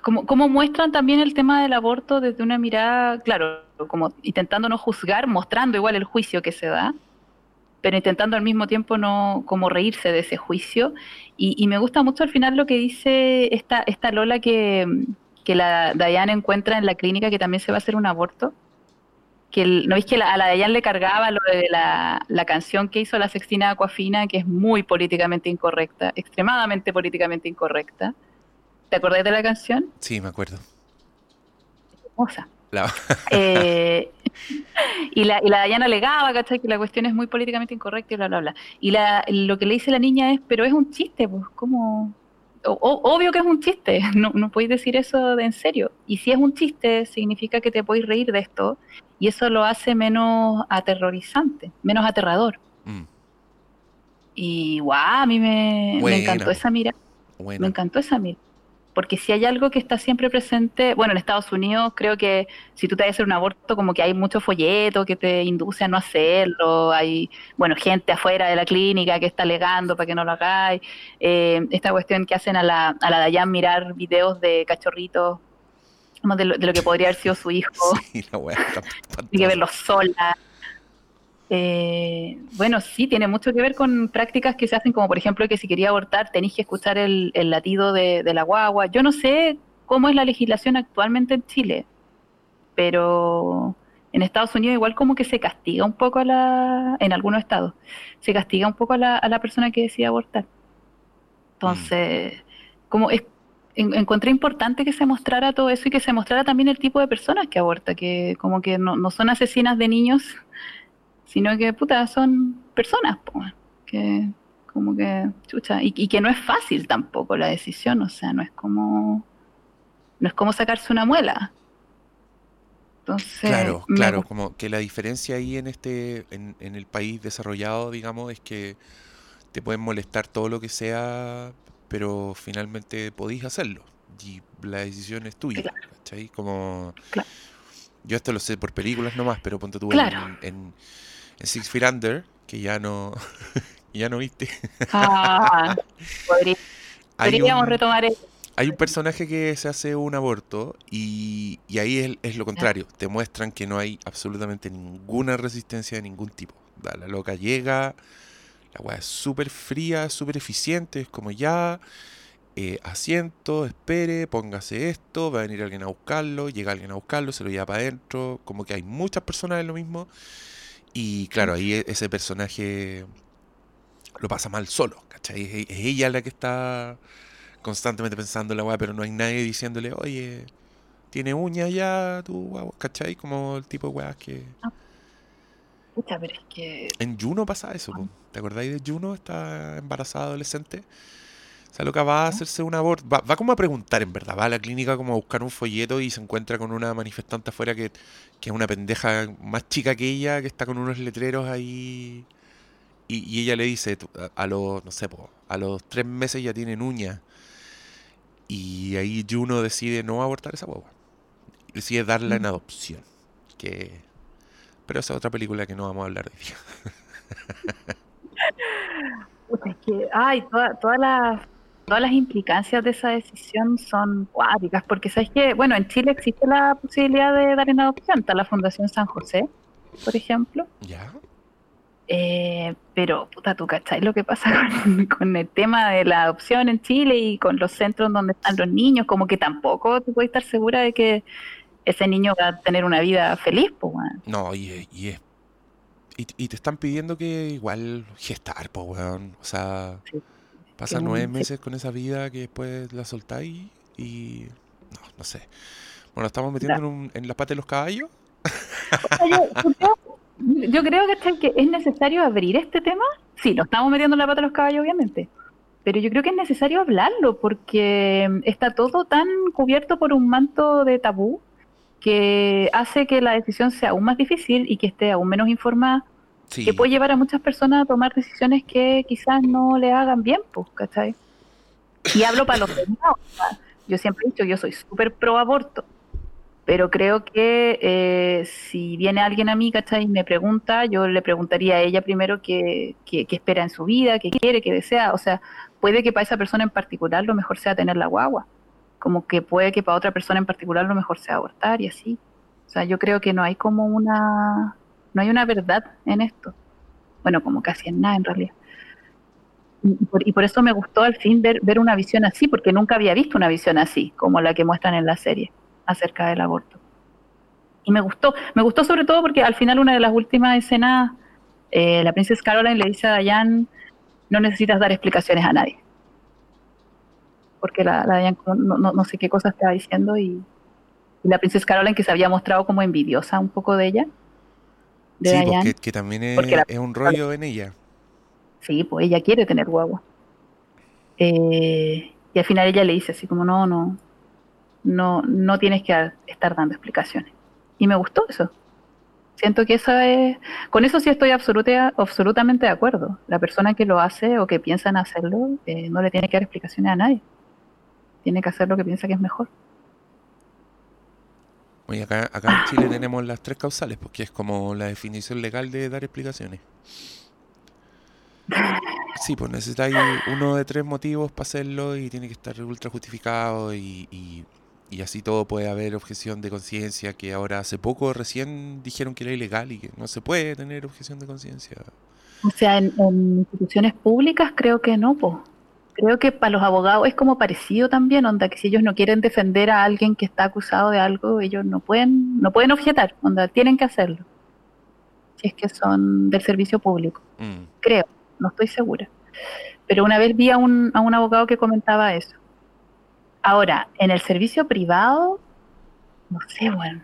como, como muestran también el tema del aborto desde una mirada, claro, como intentando no juzgar, mostrando igual el juicio que se da, pero intentando al mismo tiempo no como reírse de ese juicio. Y, me gusta mucho al final lo que dice esta, esta Lola que, la Diane encuentra en la clínica que también se va a hacer un aborto. Que ¿No veis que a la Diane le cargaba lo de la, la canción que hizo la Sextina Aquafina, que es muy políticamente incorrecta, extremadamente políticamente incorrecta? ¿Te acordás de la canción? Sí, me acuerdo. Hermosa. Eh, y, la, y la Dayana alegaba, ¿cachai? Que la cuestión es muy políticamente incorrecta y bla, bla, bla. Y la, lo que le dice la niña es, pero es un chiste, pues, como... obvio que es un chiste, no, no podéis decir eso de en serio. Y si es un chiste, significa que te podéis reír de esto, y eso lo hace menos aterrorizante, menos aterrador. Mm. Y guau, a mí me, me encantó esa mira. Me encantó esa mira porque si hay algo que está siempre presente, bueno, en Estados Unidos creo que si tú te vas a hacer un aborto, como que hay mucho folleto que te induce a no hacerlo, hay, bueno, gente afuera de la clínica que está alegando para que no lo hagáis, eh, esta cuestión que hacen a la, a la Dayan mirar videos de cachorritos, de lo, de lo que podría haber sido su hijo, sí, la y que verlo sola. Eh, bueno, sí, tiene mucho que ver con prácticas que se hacen, como por ejemplo que si quería abortar tenéis que escuchar el, latido de, la guagua. Yo no sé cómo es la legislación actualmente en Chile, pero en Estados Unidos igual como que se castiga un poco a la, en algunos estados, se castiga un poco a la, a la persona que decide abortar. Entonces, como es, encontré importante que se mostrara todo eso y que se mostrara también el tipo de personas que aborta, que como que no, no son asesinas de niños sino que, puta, son personas, que como que, chucha, y, que no es fácil tampoco la decisión, o sea, no es como, no es como sacarse una muela. Entonces, claro, claro, como que la diferencia ahí en este, en, en el país desarrollado, digamos, es que te pueden molestar todo lo que sea, pero finalmente podéis hacerlo y la decisión es tuya, Como yo esto lo sé por películas nomás, pero ponte tú en, en Six Feet Under, que ya no, ya no viste. Ah, podríamos retomar eso. Hay un personaje que se hace un aborto y, ahí es, lo contrario. Te muestran que no hay absolutamente ninguna resistencia de ningún tipo. La loca llega, la weá es súper fría, súper eficiente, es como ya, eh, asiento, espere, póngase esto, va a venir alguien a buscarlo, llega alguien a buscarlo, se lo lleva para adentro, como que hay muchas personas en lo mismo y claro, ahí e, ese personaje lo pasa mal solo, ¿cachai? Es, ella la que está constantemente pensando en la weá, pero no hay nadie diciéndole, oye, tiene uñas ya tu guagua, ¿cachai? Como el tipo de weá que... Ah. pero es que... En Juno pasa eso, ¿te acordáis de Juno? Está embarazada adolescente. Esa loca va a hacerse un aborto. Va, va como a preguntar, en verdad. Va a la clínica como a buscar un folleto y se encuentra con una manifestante afuera que, que es una pendeja más chica que ella, que está con unos letreros ahí. Y, y ella le dice, a, a los, no sé, po, a los tres meses ya tienen uñas. Y ahí Juno decide no abortar esa guagua. Decide darla en Mm. adopción. Que... Pero esa es otra película que no vamos a hablar hoy día. Puta, es que, ay, toda- todas las todas las implicancias de esa decisión son cuáticas, porque sabes que, bueno, en Chile existe la posibilidad de dar en adopción, está la Fundación San José, por ejemplo, ¿Ya? eh, pero puta, tú cachai lo que pasa con, con el tema de la adopción en Chile y con los centros donde están los niños, como que tampoco tú puedes estar segura de que ese niño va a tener una vida feliz, pues, weón. No, y, es- y es. Y, y te están pidiendo que igual gestar, pues, weón. O sea, Sí. Pasan Que- nueve meses con esa vida que después la soltáis y. No, no sé. Bueno, estamos metiendo en, un- en la pata de los caballos. Yo, yo creo, ¿cachai? que es necesario abrir este tema. Sí, lo estamos metiendo en la pata de los caballos, obviamente. Pero yo creo que es necesario hablarlo porque está todo tan cubierto por un manto de tabú que hace que la decisión sea aún más difícil y que esté aún menos informada, Sí. que puede llevar a muchas personas a tomar decisiones que quizás no le hagan bien, pues, ¿cachai? Y hablo para los sea, Yo siempre he dicho, yo soy súper pro aborto, pero creo que eh, si viene alguien a mí, ¿cachai? Y me pregunta, yo le preguntaría a ella primero qué, qué, qué espera en su vida, qué quiere, qué desea. O sea, puede que para esa persona en particular lo mejor sea tener la guagua, como que puede que para otra persona en particular lo mejor sea abortar y así. O sea, yo creo que no hay como una, no hay una verdad en esto. Bueno, como casi en nada en realidad. Y por, eso me gustó al fin ver, una visión así, porque nunca había visto una visión así, como la que muestran en la serie acerca del aborto. Y me gustó, me gustó sobre todo porque al final una de las últimas escenas, eh, la princesa Caroline le dice a Diane, no necesitas dar explicaciones a nadie. Porque la, la no, no sé qué cosa estaba diciendo y, y la princesa Caroline que se había mostrado como envidiosa un poco de ella, de Sí, Diane. porque que también es, Porque la- es un rollo en ella. Sí, pues ella quiere tener guagua. Eh, y al final ella le dice así como, no, no, no, no tienes que estar dando explicaciones. Y me gustó eso. Siento que esa es, con eso sí estoy absoluta, absolutamente de acuerdo. La persona que lo hace o que piensa en hacerlo, eh, no le tiene que dar explicaciones a nadie. Tiene que hacer lo que piensa que es mejor. Oye, acá, acá en Chile tenemos las tres causales, porque es como la definición legal de dar explicaciones. Sí, pues necesitáis uno de tres motivos para hacerlo y tiene que estar ultra justificado y, y- y así todo puede haber objeción de conciencia, que ahora hace poco recién dijeron que era ilegal y que no se puede tener objeción de conciencia. O sea, en, en instituciones públicas creo que no, pues. Creo que para los abogados es como parecido también, onda, que si ellos no quieren defender a alguien que está acusado de algo, ellos no pueden, no pueden objetar, onda, tienen que hacerlo. Si es que son del servicio público, Mm. creo, no estoy segura. Pero una vez vi a un, a un abogado que comentaba eso. Ahora, en el servicio privado, no sé, bueno,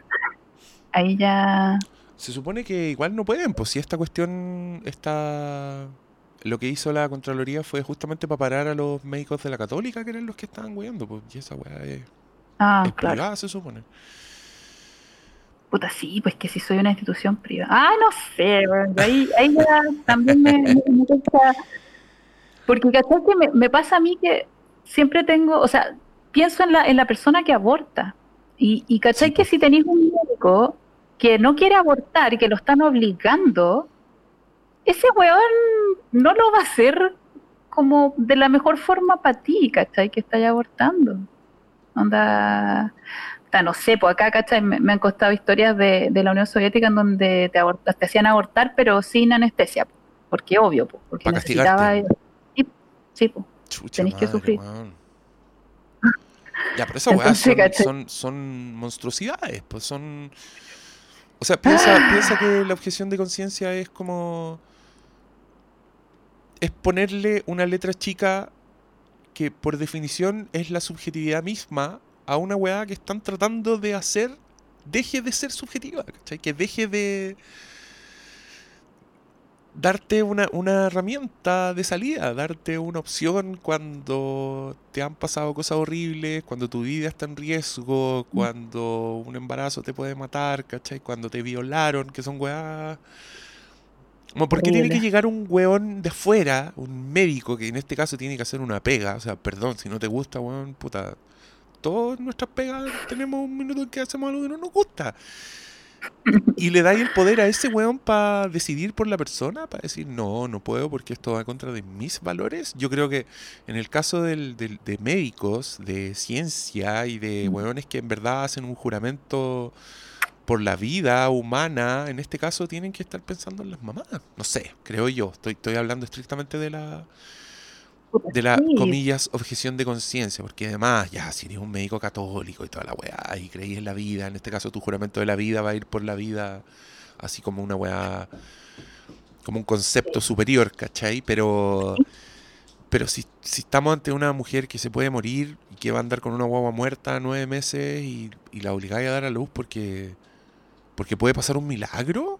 ahí ya... Se supone que igual no pueden, pues si esta cuestión está... Lo que hizo la Contraloría fue justamente para parar a los médicos de la Católica, que eran los que estaban weando, pues y esa weá es, Ah, es claro. privada, se supone. Puta, sí, pues que si soy una institución privada. Ah, no sé, weón, yo ahí, ahí ya también me, me, me cuesta- Porque, ¿cachai? Que me, me pasa a mí que siempre tengo, o sea, pienso en la, en la persona que aborta. Y, y ¿cachai? Sí, Que si tenéis un médico que no quiere abortar y que lo están obligando, ese weón no lo va a hacer como de la mejor forma para ti, ¿cachai? Que estáis abortando. Onda, no sé, pues acá, ¿cachai? Me, me han costado historias de, de la Unión Soviética en donde te, abortas, te hacían abortar, pero sin anestesia, porque obvio, porque Pa' necesitaba... Sí, sí, pues. Tenés que sufrir. weón. Ya, pero esas weas son, son, son monstruosidades, pues son... O sea, piensa, piensa que la objeción de conciencia es como... Es ponerle una letra chica que por definición es la subjetividad misma a una weá que están tratando de hacer deje de ser subjetiva, ¿cachai? Que deje de... darte una, una herramienta de salida, darte una opción cuando te han pasado cosas horribles, cuando tu vida está en riesgo, cuando un embarazo te puede matar, ¿cachai? Cuando te violaron, que son weas... ¿Por qué tiene que llegar un weón de afuera, un médico, que en este caso tiene que hacer una pega? O sea, perdón, si no te gusta, weón, puta. Todas nuestras pegas tenemos un minuto en que hacemos algo que no nos gusta. Y le dais el poder a ese weón para decidir por la persona, para decir, no, no puedo porque esto va en contra de mis valores. Yo creo que en el caso del, del- de médicos, de ciencia y de Mm. weones que en verdad hacen un juramento por la vida humana, en este caso tienen que estar pensando en las mamás. No sé, creo yo. Estoy, estoy hablando estrictamente de la, Puta, de la, sí. comillas, objeción de conciencia, porque además, ya, si eres un médico católico y toda la weá, y creís en la vida, en este caso tu juramento de la vida va a ir por la vida, así como una weá, como un concepto superior, ¿cachai? Pero, pero si, si estamos ante una mujer que se puede morir y que va a andar con una guagua muerta nueve meses y, y la obligáis a dar a luz porque, porque puede pasar un milagro,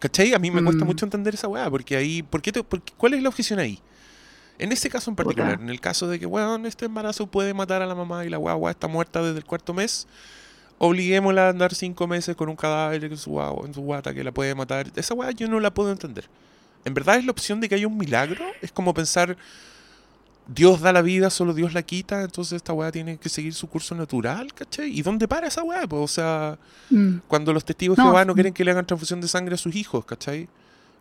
¿cachai? A mí me cuesta Mm. mucho entender esa weá, porque ahí, ¿por qué te- por ¿cuál es la objeción ahí? En ese caso en particular, en el caso de que, weón, este embarazo puede matar a la mamá y la guagua está muerta desde el cuarto mes, obliguémosla a andar cinco meses con un cadáver en su, guagua- en su guata que la puede matar. Esa weá yo no la puedo entender. ¿En verdad es la opción de que haya un milagro? Es como pensar, Dios da la vida, solo Dios la quita, entonces esta weá tiene que seguir su curso natural, ¿cachai? ¿Y dónde para esa weá? Pues, o sea, Mm. cuando los testigos de No, Jehová no quieren que le hagan transfusión de sangre a sus hijos, ¿cachai?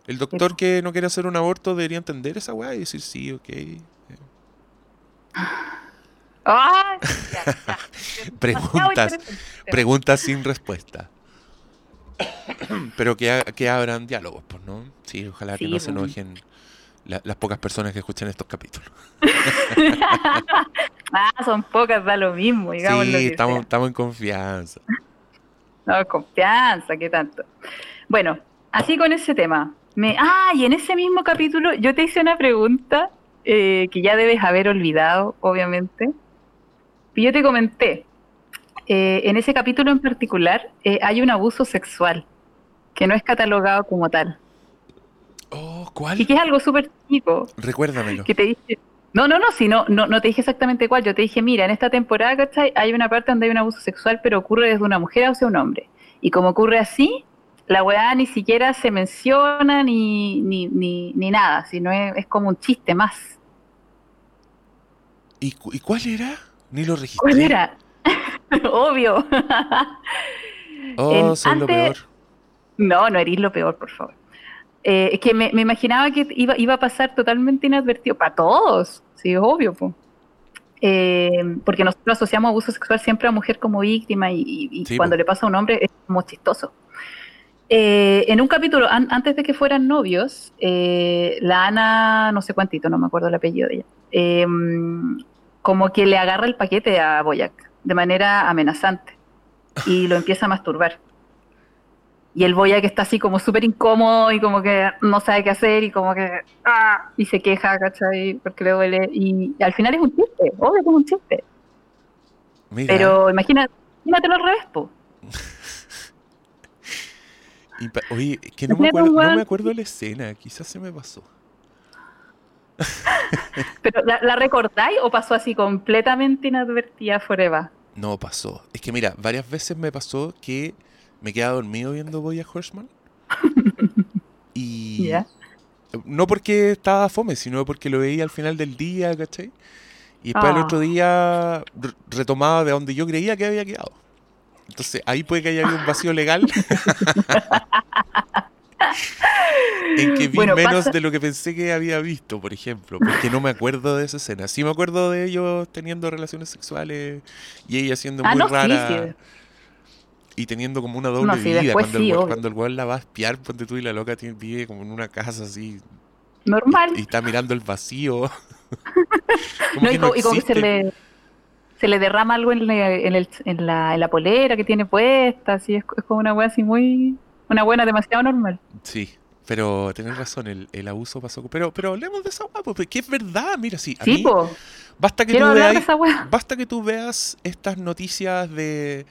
El doctor que no quiere hacer un aborto debería entender esa weá y decir, sí, ok. Ya, ya. Preguntas, preguntas sin respuesta. Pero que, que abran diálogos, pues, ¿no? Sí, ojalá que no se pues. enojen la- las pocas personas que escuchan estos capítulos. Ah, son pocas, da lo mismo, digamos lo sí, que estamos, sea. estamos en confianza. No, confianza, ¿qué tanto? Bueno, así con ese tema. Me, ah, y en ese mismo capítulo yo te hice una pregunta eh, que ya debes haber olvidado, obviamente. Y yo te comenté, eh, en ese capítulo en particular eh, hay un abuso sexual que no es catalogado como tal. Oh, Y que es algo súper chico, Recuérdamelo. que te dije... No, no, no, si no, no, no te dije exactamente cuál, yo te dije, mira, en esta temporada, ¿cachai? Hay una parte donde hay un abuso sexual, pero ocurre desde una mujer hacia un hombre. Y como ocurre así, la weá ni siquiera se menciona ni, ni, ni, ni nada, sino es, es como un chiste más. ¿Y, cu- y cuál era? Ni lo registré. ¿Cuál era? Obvio. Oh, En- soy lo antes- peor. No, no eres lo peor, por favor. Eh, es que me, me imaginaba que iba, iba a pasar totalmente inadvertido para todos, sí, obvio, po. Eh, porque nosotros asociamos abuso sexual siempre a mujer como víctima y, y- Sí, cuando po. le pasa a un hombre es como chistoso. Eh, en un capítulo, an- antes de que fueran novios, eh, la Ana, no sé cuántito, no me acuerdo el apellido de ella, eh, como que le agarra el paquete a Boyac de manera amenazante y lo empieza a masturbar. Y el Boyac está así como súper incómodo y como que no sabe qué hacer y como que... ¡ah! Y se queja, ¿cachai? Porque le duele. Y al final es un chiste, obvio que es un chiste. Mira, Pero imagina, imagínatelo al revés, po. oye, que no me, Imagínate acuerdo, no weón- me acuerdo la escena, quizás se me pasó. Pero ¿la, la recordáis o pasó así completamente inadvertida forever? No pasó. Es que mira, varias veces me pasó que me quedaba dormido viendo Boya Horseman. Y Ya. no porque estaba fome, sino porque lo veía al final del día, ¿cachai? Y después el Ah. otro día re- retomaba de donde yo creía que había quedado. Entonces ahí puede que haya habido un vacío legal en que vi Bueno, menos pasa- de lo que pensé que había visto, por ejemplo, porque no me acuerdo de esa escena. Sí me acuerdo de ellos teniendo relaciones sexuales y ella siendo Ah, muy no, sí, rara sí. Y teniendo como una doble sí, vida. Cuando, sí, el, cuando el la va a espiar, ponte tú y la loca tiene, vive como en una casa así Normal. y está mirando el vacío. No, y, no co- y como que se le, se le derrama algo en, le- en, el- en la, en la polera que tiene puesta, así es, es como una wea así muy, una buena demasiado normal. Sí, pero tenés razón, el, el abuso pasó. Pero, pero hablemos de esa weá, porque es verdad, mira, sí. A Sí, mí, po, basta que quiero tú veas, basta que tú veas estas noticias de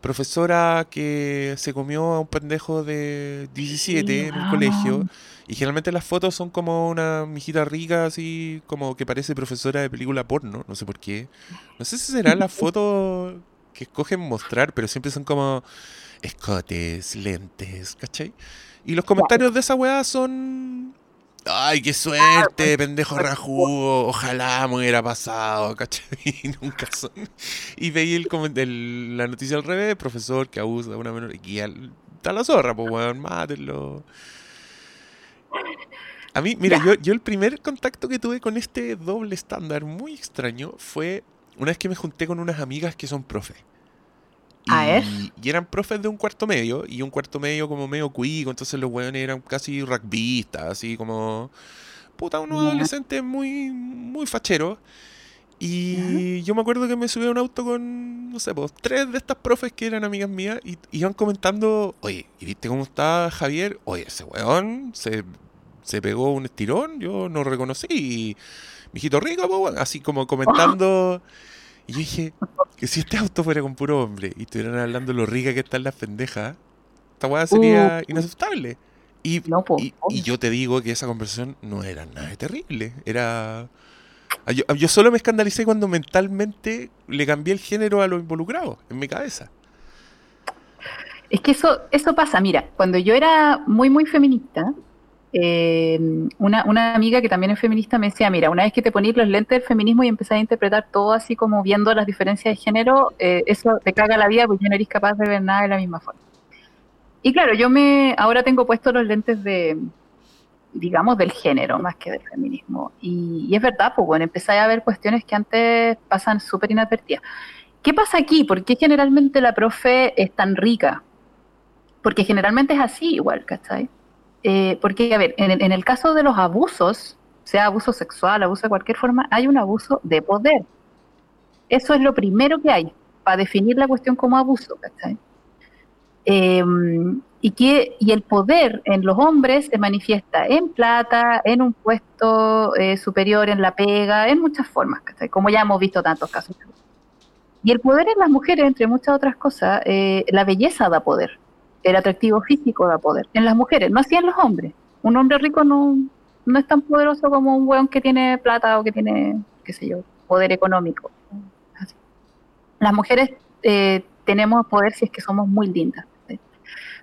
profesora que se comió a un pendejo de 17 en el colegio. Y generalmente las fotos son como una mijita rica, así como que parece profesora de película porno, no sé por qué. No sé si será la foto que escogen mostrar, pero siempre son como escotes, lentes, ¿cachai? Y los comentarios de esa weá son. Ay, qué suerte, pendejo rajugo. Ojalá me hubiera pasado, ¿cachai? Y nunca son. Y veí el, el- la noticia al revés: profesor que abusa de una menor. Y al, está la zorra, pues, weón, mátenlo. A mí, mira, yo, yo el primer contacto que tuve con este doble estándar muy extraño fue una vez que me junté con unas amigas que son profes. A ver. Y, eran profes de un cuarto medio, y un cuarto medio como medio cuico, entonces los weones eran casi rugbyistas, así como... Puta, unos adolescentes muy, muy facheros. Y yo me acuerdo que me subí a un auto con, no sé, pues, tres de estas profes que eran amigas mías y iban comentando, oye, ¿y viste cómo está Javier? Oye, ese weón se, se pegó un estirón, yo no reconocí. Y, mijito rico, weón", así como comentando. Y yo dije, que si este auto fuera con puro hombre y estuvieran hablando lo rica que están las pendejas, esta weá sería inaceptable. Y, No, y, yo te digo que esa conversación no era nada de terrible. Era. Ah, Yo, yo solo me escandalicé cuando mentalmente le cambié el género a lo involucrado en mi cabeza. Es que eso, eso pasa, mira, cuando yo era muy, muy feminista, eh, una, una amiga que también es feminista me decía, mira, una vez que te ponís los lentes del feminismo y empezás a interpretar todo así como viendo las diferencias de género, eh, eso te caga la vida porque no eres capaz de ver nada de la misma forma. Y claro, yo me ahora tengo puestos los lentes de, digamos, del género más que del feminismo. Y, y es verdad, pues bueno, empecé a ver cuestiones que antes pasan súper inadvertidas. ¿Qué pasa aquí? ¿Por qué generalmente la profe es tan rica? Porque generalmente es así igual, ¿cachai? Eh, porque, a ver, en el, caso de los abusos, sea abuso sexual, abuso de cualquier forma, hay un abuso de poder. Eso es lo primero que hay para definir la cuestión como abuso. Eh, y, que, y el poder en los hombres se manifiesta en plata, en un puesto eh, superior, en la pega, en muchas formas, ¿cachai? Como ya hemos visto tantos casos. Y el poder en las mujeres, entre muchas otras cosas, eh, la belleza da poder, el atractivo físico da poder. En las mujeres, no así en los hombres. Un hombre rico no, no es tan poderoso como un weón que tiene plata o que tiene, qué sé yo, poder económico. Las mujeres eh, tenemos poder si es que somos muy lindas.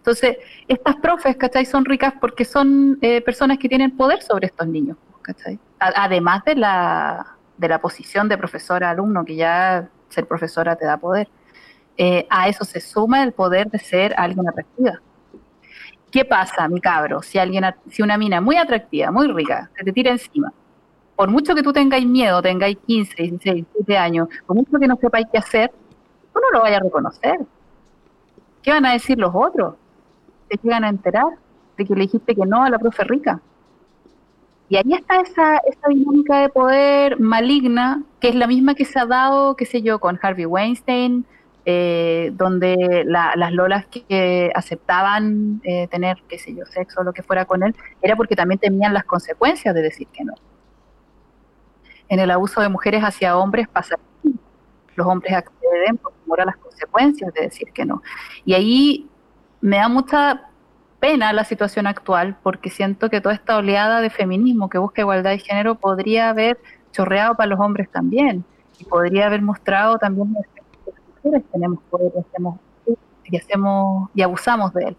Entonces, estas profes, ¿cachai? Son ricas porque son eh, personas que tienen poder sobre estos niños, ¿cachai? Además de la, de la posición de profesora-alumno, que ya ser profesora te da poder. Eh, a eso se suma el poder de ser alguien atractiva. ¿Qué pasa, mi cabro? Si alguien, si una mina muy atractiva, muy rica, se te tira encima, por mucho que tú tengáis miedo, tengáis 15, 16, 17 años, por mucho que no sepáis qué hacer, tú no lo vayas a reconocer. ¿Qué van a decir los otros? ¿Se llegan a enterar de que le dijiste que no a la profe rica? Y ahí está esa, esa dinámica de poder maligna, que es la misma que se ha dado, qué sé yo, con Harvey Weinstein, eh, donde la- las lolas que, aceptaban eh, tener, qué sé yo, sexo o lo que fuera con él, era porque también temían las consecuencias de decir que no. En el abuso de mujeres hacia hombres pasa. Los hombres acceden por temor a las consecuencias de decir que no. Y ahí me da mucha pena la situación actual porque siento que toda esta oleada de feminismo que busca igualdad de género podría haber chorreado para los hombres también y podría haber mostrado también mujeres tenemos poder y hacemos, y hacemos y abusamos de él,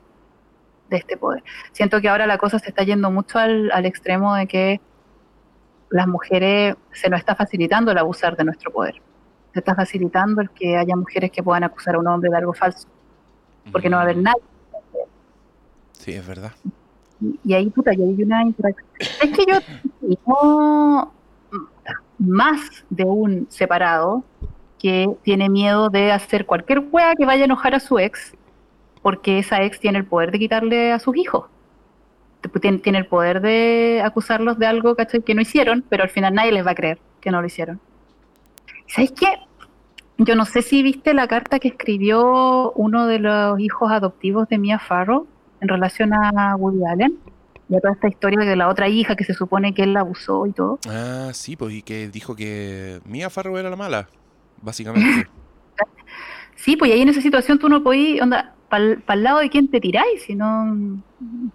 de este poder. Siento que ahora la cosa se está yendo mucho al, al extremo de que las mujeres se nos está facilitando el abusar de nuestro poder. Se está facilitando el que haya mujeres que puedan acusar a un hombre de algo falso, porque no va a haber nadie Sí, es verdad. y, y ahí, puta, y hay una interacción. Es que yo no más de un separado que tiene miedo de hacer cualquier wea que vaya a enojar a su ex, porque esa ex tiene el poder de quitarle a sus hijos. Tiene, tiene el poder de acusarlos de algo ¿cachai? que no hicieron, pero al final nadie les va a creer que no lo hicieron. ¿Sabes qué? Yo no sé si viste la carta que escribió uno de los hijos adoptivos de Mia Farrow en relación a Woody Allen y toda esta historia de la otra hija que se supone que él la abusó y todo. Ah, sí, pues y que dijo que Mia Farrow era la mala, básicamente. Sí, pues ahí en esa situación tú no podís, onda, para el lado de quién te tiráis, sino,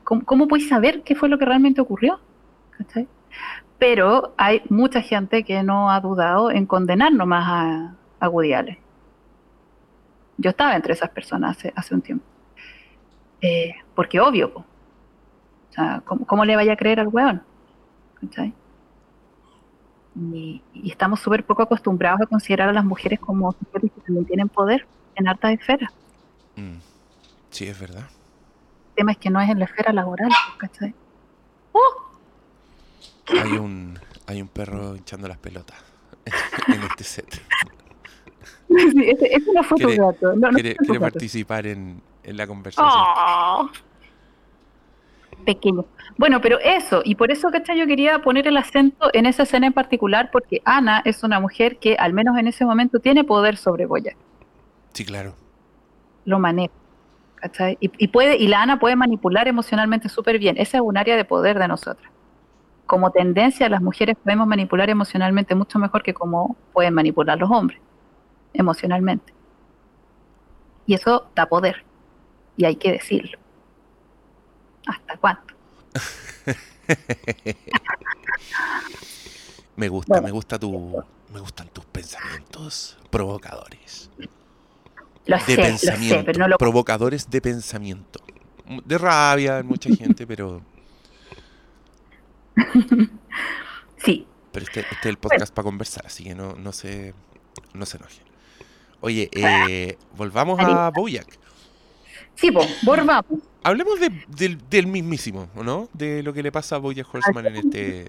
¿cómo, cómo podéis saber qué fue lo que realmente ocurrió? ¿Cachai? Pero hay mucha gente que no ha dudado en condenar nomás a, a Woody Allen. Yo estaba entre esas personas hace, hace un tiempo. Eh, porque obvio. O sea, ¿cómo, cómo le vaya a creer al weón? ¿Cachai? Y, y estamos súper poco acostumbrados a considerar a las mujeres como sujetos que también tienen poder en hartas esferas. Mm. Sí, es verdad. El tema es que no es en la esfera laboral, ¿cachai? ¡Oh! Hay un, hay un perro hinchando las pelotas en este set. Sí, ese, ese no fue tu Quiere- gato. No, no Quiere, fue tu quiere gato. participar en, en la conversación. Oh. Pequeño. Bueno, pero eso, y por eso, ¿cachai? Yo quería poner el acento en esa escena en particular, porque Ana es una mujer que, al menos en ese momento, tiene poder sobre Boya. Sí, claro. Lo maneja. ¿cachai? Y, y puede, y la Ana puede manipular emocionalmente súper bien. Esa es un área de poder de nosotras. Como tendencia, las mujeres podemos manipular emocionalmente mucho mejor que como pueden manipular los hombres, emocionalmente. Y eso da poder. Y hay que decirlo. ¿Hasta cuánto? Me gusta, Bueno. me gusta tu, me gustan tus pensamientos provocadores. Lo De sé, lo pensamiento. sé, pero no lo Provocadores de pensamiento. De rabia en mucha gente, pero, Sí, pero este, este es el podcast para conversar, así que no, no se, no se enojen. Oye, eh, volvamos a Bojack. Sí, pues, volvamos. Hablemos de- del, del mismísimo, ¿o ¿no? De lo que le pasa a Bojack Horseman en este...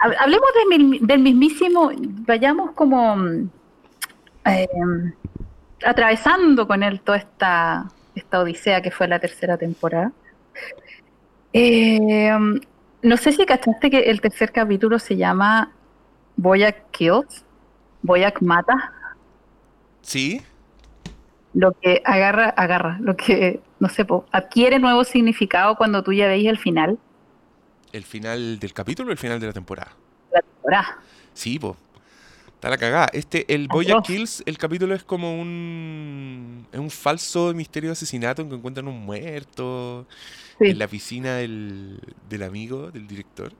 Hab- Hablemos de del mismísimo, vayamos como mm, eh, atravesando con él toda esta, esta odisea que fue la tercera temporada. Eh, no sé si cachaste que el tercer capítulo se llama Boyack Kills, Boyack mata, ¿Sí? Lo que agarra, agarra, lo que, no sé, po, adquiere nuevo significado cuando tú ya veis el final ¿El final del capítulo o el final de la temporada? la temporada. Sí, po. Está la cagada. Este, el Boya. Kills, el capítulo es como un. Es un falso misterio de asesinato en que encuentran un muerto Sí. en la piscina del, del amigo, del director.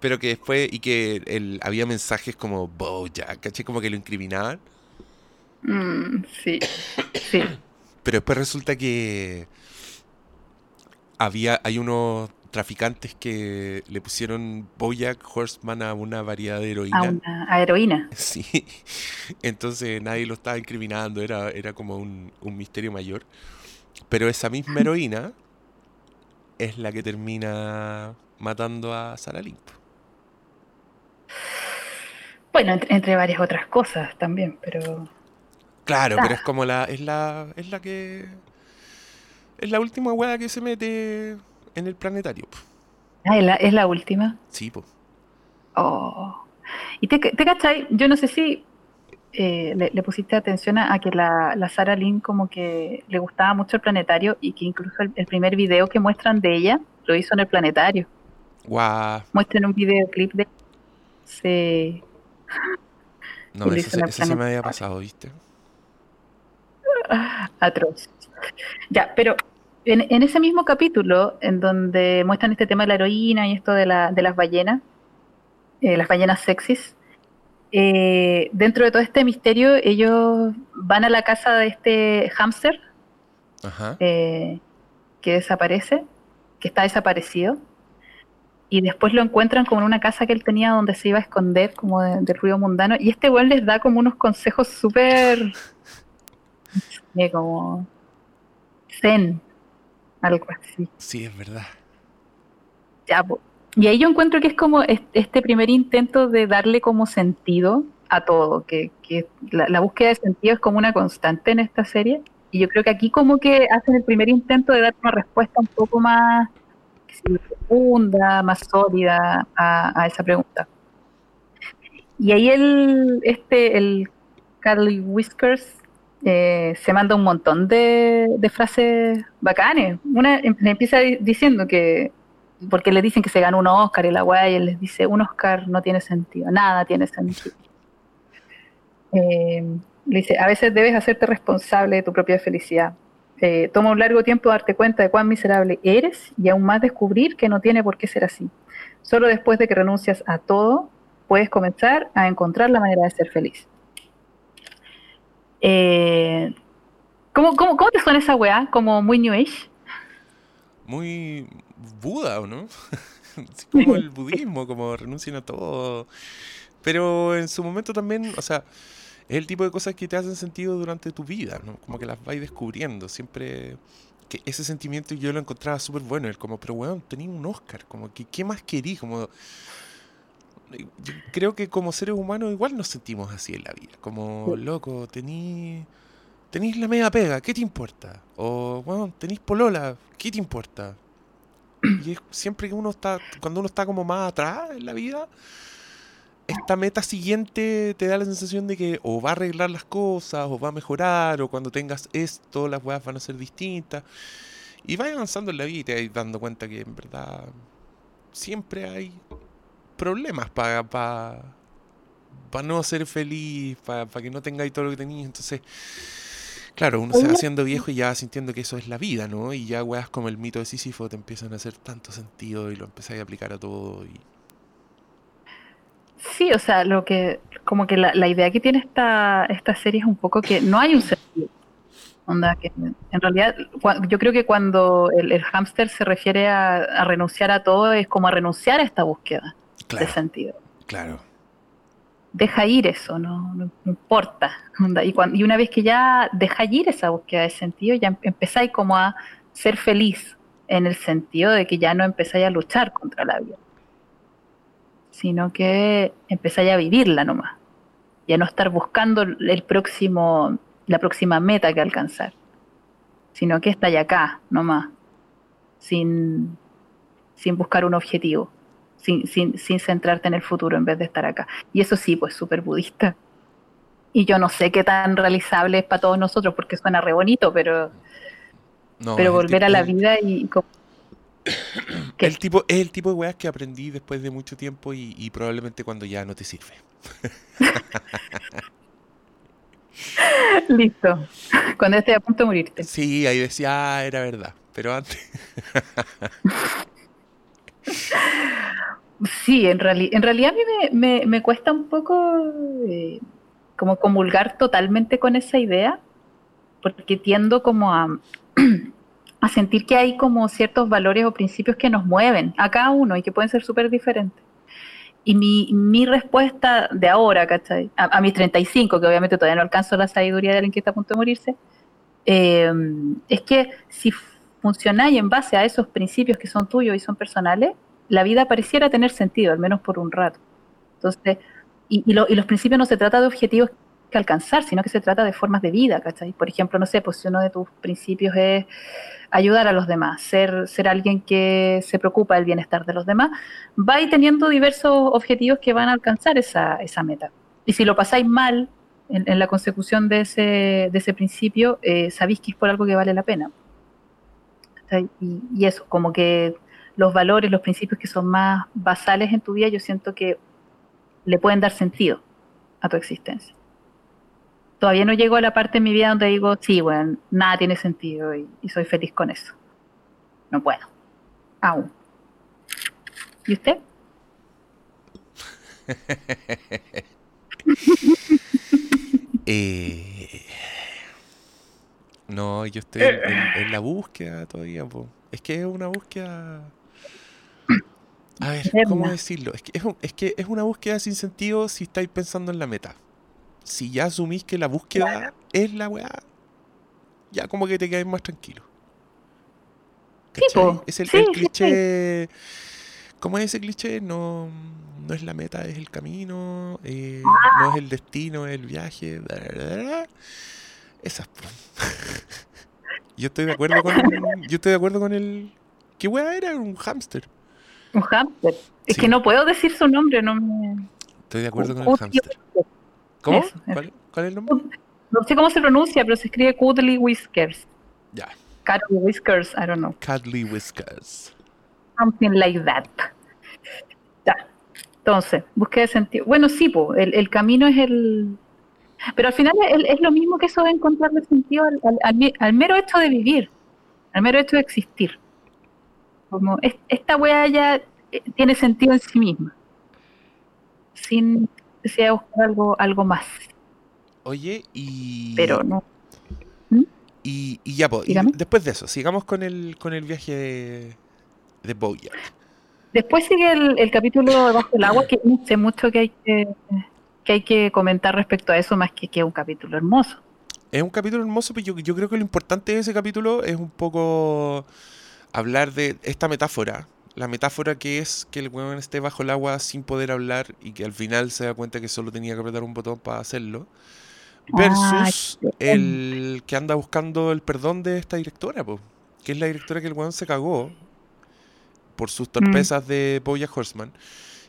Pero que después. Y que el, había mensajes como Boya, ¿caché? Como que lo incriminaban. Mm, sí, sí. Pero después resulta que. Había, hay unos traficantes que le pusieron Bojack Horseman a una variedad de heroína. A una a heroína. Sí, entonces nadie lo estaba incriminando, era, era como un, un misterio mayor. Pero esa misma heroína es la que termina matando a Sarah Lynn. Bueno, entre, entre varias otras cosas también, pero Claro, pero es como la, es la, es la que, es la última hueá que se mete en el planetario. po. ah, es, la, es la última. Sí, po. Oh. Y te, te cachai, yo no sé si eh, le, le pusiste atención a, a que la, la Sarah Lynn como que le gustaba mucho el planetario y que incluso el, el primer video que muestran de ella lo hizo en el planetario. Guau. Muestran un videoclip de... Sí. No, eso, se- eso se me había pasado, ¿viste? Atroz. Ya, pero en, en ese mismo capítulo, en donde muestran este tema de la heroína y esto de, la, de las ballenas, eh, las ballenas sexys, eh, dentro de todo este misterio, ellos van a la casa de este hámster Ajá. eh, que desaparece, que está desaparecido, y después lo encuentran como en una casa que él tenía donde se iba a esconder como de- del ruido mundano, y este weón les da como unos consejos súper como zen, algo así. Sí, es verdad. Ya. Y ahí yo encuentro que es como es- este primer intento de darle como sentido a todo, que, que la, la búsqueda de sentido es como una constante en esta serie. Y yo creo que aquí como que hacen el primer intento de dar una respuesta un poco más profunda, más sólida a, a esa pregunta. Y ahí el, este, el Carly Whiskers eh, se manda un montón de, frases bacanes. Una em- empieza di- diciendo que porque le dicen que se ganó un Oscar y la weá, y él les dice, un Oscar no tiene sentido, nada tiene sentido. Eh, Le dice, a veces debes hacerte responsable de tu propia felicidad. Eh, toma un largo tiempo darte cuenta de cuán miserable eres y aún más descubrir que no tiene por qué ser así. Solo después de que renuncias a todo, puedes comenzar a encontrar la manera de ser feliz. Eh, ¿cómo, cómo, cómo te suena esa weá? ¿Como muy New Age? Muy Buda, ¿o no? Como el budismo, como renuncian a todo. Pero en su momento también, o sea, es el tipo de cosas que te hacen sentido durante tu vida, ¿no? Como que las vais descubriendo. Siempre que ese sentimiento yo lo encontraba súper bueno. El como, pero weón, tenía un Oscar. Como que, ¿qué más querí? Como, creo que como seres humanos igual nos sentimos así en la vida. Como, loco, tení, tenís la media pega, ¿qué te importa? O, bueno, tenís polola, ¿qué te importa? Y es siempre que uno está, cuando uno está como más atrás en la vida, esta meta siguiente te da la sensación de que o va a arreglar las cosas, o va a mejorar, o cuando tengas esto, las weas van a ser distintas. Y vas avanzando en la vida y te vas dando cuenta que en verdad siempre hay problemas para pa, pa no ser feliz, para que no tengáis todo lo que tenías. Entonces, claro, uno se va haciendo viejo y ya va sintiendo que eso es la vida, ¿no? Y ya weas como el mito de Sísifo te empiezan a hacer tanto sentido y lo empezáis a aplicar a todo. Y... Sí, o sea, lo que, como que la, la idea que tiene esta, esta serie es un poco que no hay un sentido. Onda, que en realidad, yo creo que cuando el, el hámster se refiere a, a renunciar a todo, es como a renunciar a esta búsqueda de sentido. claro. Deja ir eso, no, no, no importa. Y, cuan- y una vez que ya deja ir esa búsqueda de sentido, ya em- empezáis como a ser feliz en el sentido de que ya no empezáis a luchar contra la vida, sino que empezáis a vivirla nomás. Y a no estar buscando el próximo, la próxima meta que alcanzar, sino que estáis acá nomás, sin, sin buscar un objetivo, sin, sin, sin centrarte en el futuro en vez de estar acá. Y eso sí, pues súper budista. Y yo no sé qué tan realizable es para todos nosotros, porque suena re bonito, pero, No, pero volver tipo- a la vida y como- ¿Qué? El tipo, es el tipo de weas que aprendí después de mucho tiempo y, y probablemente cuando ya no te sirve. Listo. Cuando estés a punto de morirte. Sí, ahí decía, ah, era verdad. Pero antes. Sí, en, reali- en realidad a mí me, me- me cuesta un poco eh, como comulgar totalmente con esa idea, porque tiendo como a, a sentir que hay como ciertos valores o principios que nos mueven a cada uno y que pueden ser súper diferentes. Y mi, mi respuesta de ahora, ¿cachai? A, a mis 35, que obviamente todavía no alcanzo la sabiduría de alguien que a punto de morirse, eh, es que si funcionáis en base a esos principios que son tuyos y son personales, la vida pareciera tener sentido, al menos por un rato. Entonces, y, y, lo- y los principios no se trata de objetivos que alcanzar, sino que se trata de formas de vida. Por ejemplo, no sé, pues si uno de tus principios es ayudar a los demás, ser, ser alguien que se preocupa del bienestar de los demás, vais teniendo diversos objetivos que van a alcanzar esa, esa meta. Y si lo pasáis mal en, la consecución de ese, de ese principio, eh, sabéis que es por algo que vale la pena. Y, y eso, como que los valores, los principios que son más basales en tu vida, yo siento que le pueden dar sentido a tu existencia. Todavía no llego a la parte en mi vida donde digo, sí, bueno, nada tiene sentido y, soy feliz con eso. No puedo. Aún. ¿Y usted? Eh, no, yo estoy en, la búsqueda todavía. Es que es una búsqueda. A ver, ¿cómo decirlo? Es que es, un- es que es una búsqueda sin sentido si estáis pensando en la meta. Si ya asumís que la búsqueda es la weá, ya como que te quedáis más tranquilo. Es el, Sí, el sí, sí. cliché. ¿Cómo es ese cliché? No, no es la meta, es el camino. eh, no es el destino, es el viaje. bla, bla. Esas. yo estoy de acuerdo con. Yo estoy de acuerdo con el. ¿Qué weá era? Un hámster. Un hámster. Es Sí. que no puedo decir su nombre, no me... Estoy de acuerdo con el hámster. ¿Cómo? Eso. ¿Cuál, cuál es el nombre? No sé cómo se pronuncia, pero se escribe Cuddly Whiskers. Ya. Cuddly Whiskers, I don't know. Cuddly Whiskers. Something like that. Ya. Entonces, búsqueda de sentido. Bueno, sí, po, el, el camino es el, Pero al final es, es lo mismo que eso de encontrarle sentido al, al- al mi- al mero hecho de vivir, al mero hecho de existir. Como esta weá ya eh, tiene sentido en sí misma, sin necesidad de buscar algo, algo más. Oye, y. Pero no. Y, y ya, pues, y después de eso, sigamos con el, con el viaje de, de Bojack. Después sigue el, el capítulo Bajo el Agua, que no sé mucho que hay que, que hay que comentar respecto a eso, más que que es un capítulo hermoso. Es un capítulo hermoso, pero yo, yo creo que lo importante de ese capítulo es un poco hablar de esta metáfora. La metáfora que es que el weón esté bajo el agua sin poder hablar y que al final se da cuenta que solo tenía que apretar un botón para hacerlo. Versus Ah, el que anda buscando el perdón de esta directora, po, que es la directora que el weón se cagó por sus torpezas de Bojack Horseman.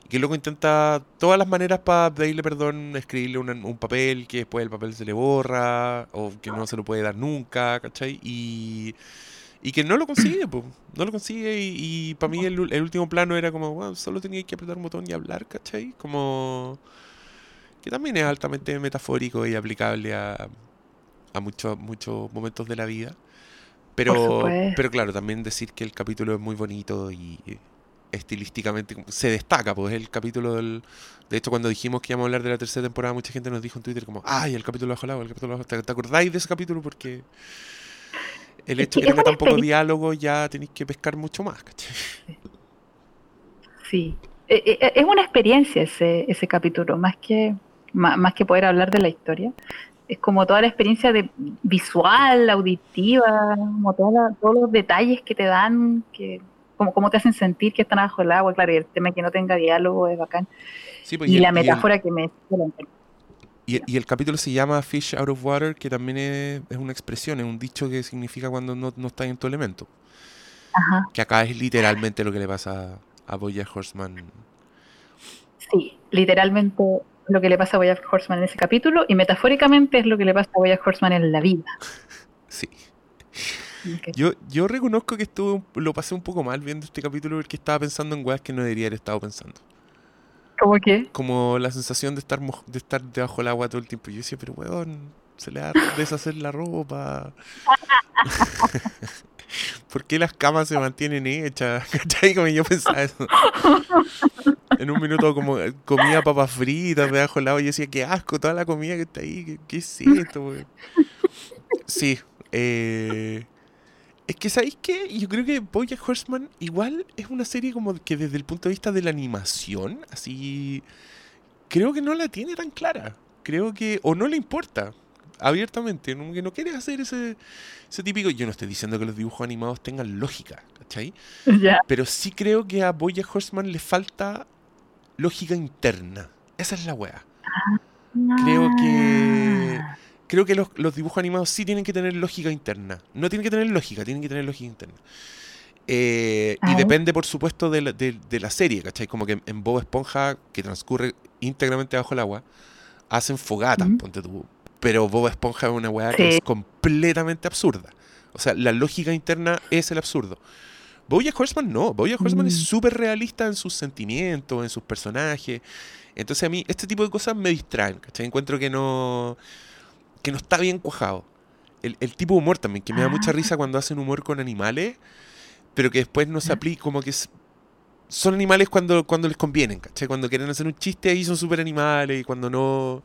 Y que luego intenta todas las maneras para pedirle perdón, escribirle un, un papel, que después el papel se le borra, o que no se lo puede dar nunca, ¿cachai? Y, y que no lo consigue, pues, no lo consigue. Y, para mí el, último plano era como, bueno, solo tenía que apretar un botón y hablar, ¿cachai? Como... Que también es altamente metafórico y aplicable a, a muchos muchos momentos de la vida. Pero, pero claro, también decir que el capítulo es muy bonito y estilísticamente se destaca, pues el capítulo del... De hecho, cuando dijimos que íbamos a hablar de la tercera temporada, mucha gente nos dijo en Twitter como, ay, el capítulo bajo el agua, el capítulo bajo ¿Te, te acordáis de ese capítulo? Porque el hecho que de que tenga tan poco diálogo ya tenéis que pescar mucho más, ¿cachai? Sí. Eh, eh, Es una experiencia ese, ese capítulo, más que, más, que poder hablar de la historia. Es como toda la experiencia de visual, auditiva, como toda la- todos los detalles que te dan, que como, como te hacen sentir que están bajo el agua. Claro, y el tema que no tenga diálogo es bacán. Sí, pues, Y el- la el- metáfora que me... Y, y el capítulo se llama Fish Out of Water, que también es, es una expresión, es un dicho que significa cuando no, no estás en tu elemento. Ajá, Que acá es literalmente lo que le pasa a Bojack Horseman. sí, literalmente lo que le pasa a Bojack Horseman en ese capítulo y metafóricamente es lo que le pasa a Bojack Horseman en la vida. Sí. Yo, yo reconozco que estuve, lo pasé un poco mal viendo este capítulo porque estaba pensando en weas que no debería haber estado pensando. ¿Cómo que? Como la sensación de estar de estar debajo del agua todo el tiempo. Yo decía, pero weón, se le va a deshacer la ropa. ¿Por qué las camas se mantienen hechas? ¿Cachai? Como yo pensaba eso. En un minuto como eh, comía papas fritas debajo del agua y yo decía, qué asco, toda la comida que está ahí, ¿qué, qué es esto, weón? Sí, eh, es que, ¿sabéis qué? Yo creo que Bojack Horseman igual es una serie como que desde el punto de vista de la animación, así, creo que no la tiene tan clara. Creo que, o no le importa, abiertamente, que no quiere hacer ese, ese típico, yo no estoy diciendo que los dibujos animados tengan lógica, ¿cachai? Ya. Pero sí creo que a Bojack Horseman le falta lógica interna. Esa es la wea. Creo que- Ah. Creo que los, los dibujos animados sí tienen que tener lógica interna. No tienen que tener lógica, tienen que tener lógica interna. Eh, y ver. depende, por supuesto, de la, de- de la serie, ¿cachai? Como que en Bob Esponja, que transcurre íntegramente bajo el agua, hacen fogatas, ponte tú. Pero Bob Esponja es una weá que es completamente absurda. O sea, la lógica interna es el absurdo. Bojack Horseman no. Bojack Horseman es Mm. súper realista en sus sentimientos, en sus personajes. Entonces a mí este tipo de cosas me distraen, ¿cachai? Encuentro que no que no está bien cuajado. El, el tipo de humor también, que me da mucha Ah. risa cuando hacen humor con animales, pero que después no se aplica, como que es- son animales cuando, cuando les convienen, ¿cachai? Cuando quieren hacer un chiste ahí son súper animales y cuando no...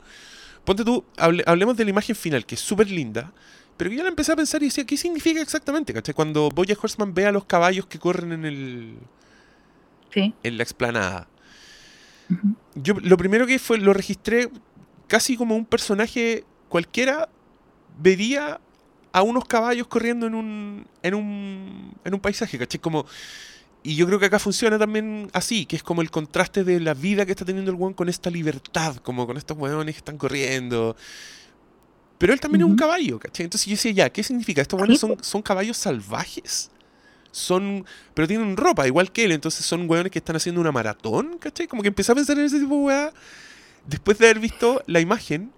Ponte tú, hable- hablemos de la imagen final, que es súper linda, pero que yo la empecé a pensar y decía, ¿qué significa exactamente? ¿cachai? Cuando Bojack Horseman ve a los caballos que corren en, el, Sí. en la explanada. Yo lo primero que fue, lo registré casi como un personaje cualquiera vería a unos caballos corriendo en un, en un, en un paisaje, ¿cachai? Como, y yo creo que acá funciona también así, que es como el contraste de la vida que está teniendo el weón con esta libertad, como con estos weones que están corriendo. Pero él también es un caballo, ¿cachai? Entonces yo decía, ya, ¿qué significa? ¿Estos weones son, son caballos salvajes? Son, pero tienen ropa, igual que él, entonces son weones que están haciendo una maratón, ¿cachai? Como que empecé a pensar en ese tipo de weá después de haber visto la imagen,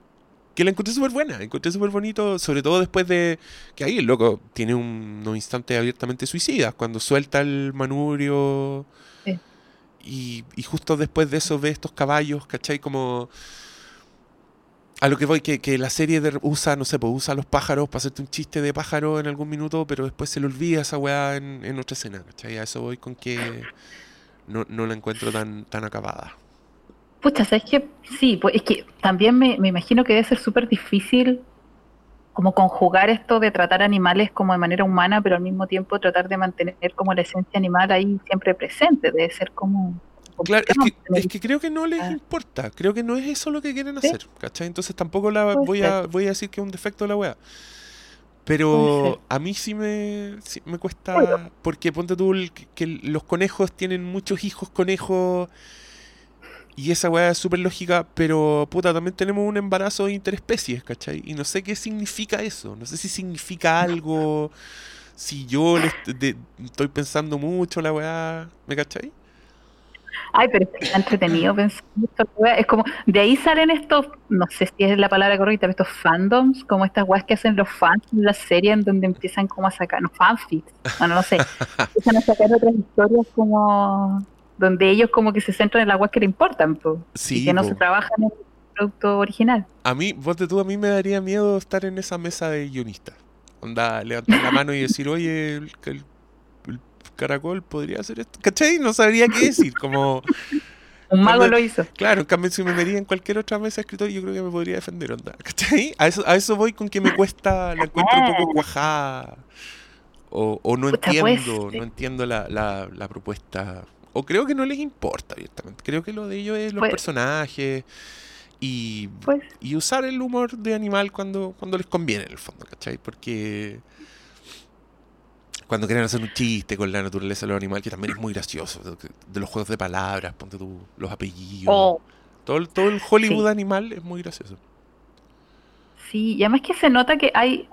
que la encontré súper buena, encontré súper bonito, sobre todo después de que ahí el loco tiene un- unos instantes abiertamente suicidas, cuando suelta el manubrio Sí. y, y justo después de eso ve estos caballos, ¿cachai? Como... A lo que voy, que, que la serie de- usa, no sé, pues usa a los pájaros para hacerte un chiste de pájaro en algún minuto, pero después se le olvida esa weá en, en otra escena, ¿cachai? A eso voy con que no, no la encuentro tan, tan acabada. Pucha, ¿sabes qué? Sí, pues es que también me, me imagino que debe ser súper difícil como conjugar esto de tratar animales como de manera humana, pero al mismo tiempo tratar de mantener como la esencia animal ahí siempre presente. Debe ser como... Claro, es que, es que creo que no les Ah. importa. Creo que no es eso lo que quieren Sí. hacer, ¿cachai? Entonces tampoco la Puede voy a, voy a decir que es un defecto de la wea. Puede Pero a mí sí me, sí me cuesta. Porque ponte tú el- que, que los conejos tienen muchos hijos conejos. Y esa weá es súper lógica, pero puta, también tenemos un embarazo interespecies, ¿cachai? Y no sé qué significa eso. No sé si significa algo. Si yo le est- de- estoy pensando mucho la weá, ¿me cachai? Ay, pero es entretenido pensar esto, wea. Es como, de ahí salen estos, no sé si es la palabra correcta, pero estos fandoms, como estas weas que hacen los fans en la serie, en donde empiezan como a sacar, no, fanfics, bueno, no sé, empiezan a sacar otras historias como, donde ellos como que se centran en las weas que le importan, po, y que no po. se trabajan en el producto original. A mí, ponte tú, a mí me daría miedo estar en esa mesa de guionistas. Onda, levantar la mano y decir, oye, el, el- el caracol podría hacer esto. ¿Cachai? No sabría qué decir. Como, Un mago Cuando- lo hizo. claro, en cambio, si me metería en cualquier otra mesa de escritorio, yo creo que me podría defender, onda. ¿Cachai? A eso, a eso voy con que me cuesta, la encuentro un poco cuajada. O, o no Puta, pues, entiendo, sí. no entiendo la, la, la propuesta. O creo que no les importa abiertamente. Creo que lo de ellos es los Pues- personajes y Pues, y usar el humor de animal cuando, cuando les conviene, en el fondo, ¿cachai? Porque cuando quieren hacer un chiste con la naturaleza de los animales, que también es muy gracioso, de, de los juegos de palabras, ponte tú, los apellidos, oh, todo, el- todo el Hollywood Sí. animal es muy gracioso. Sí, y además que se nota que hay,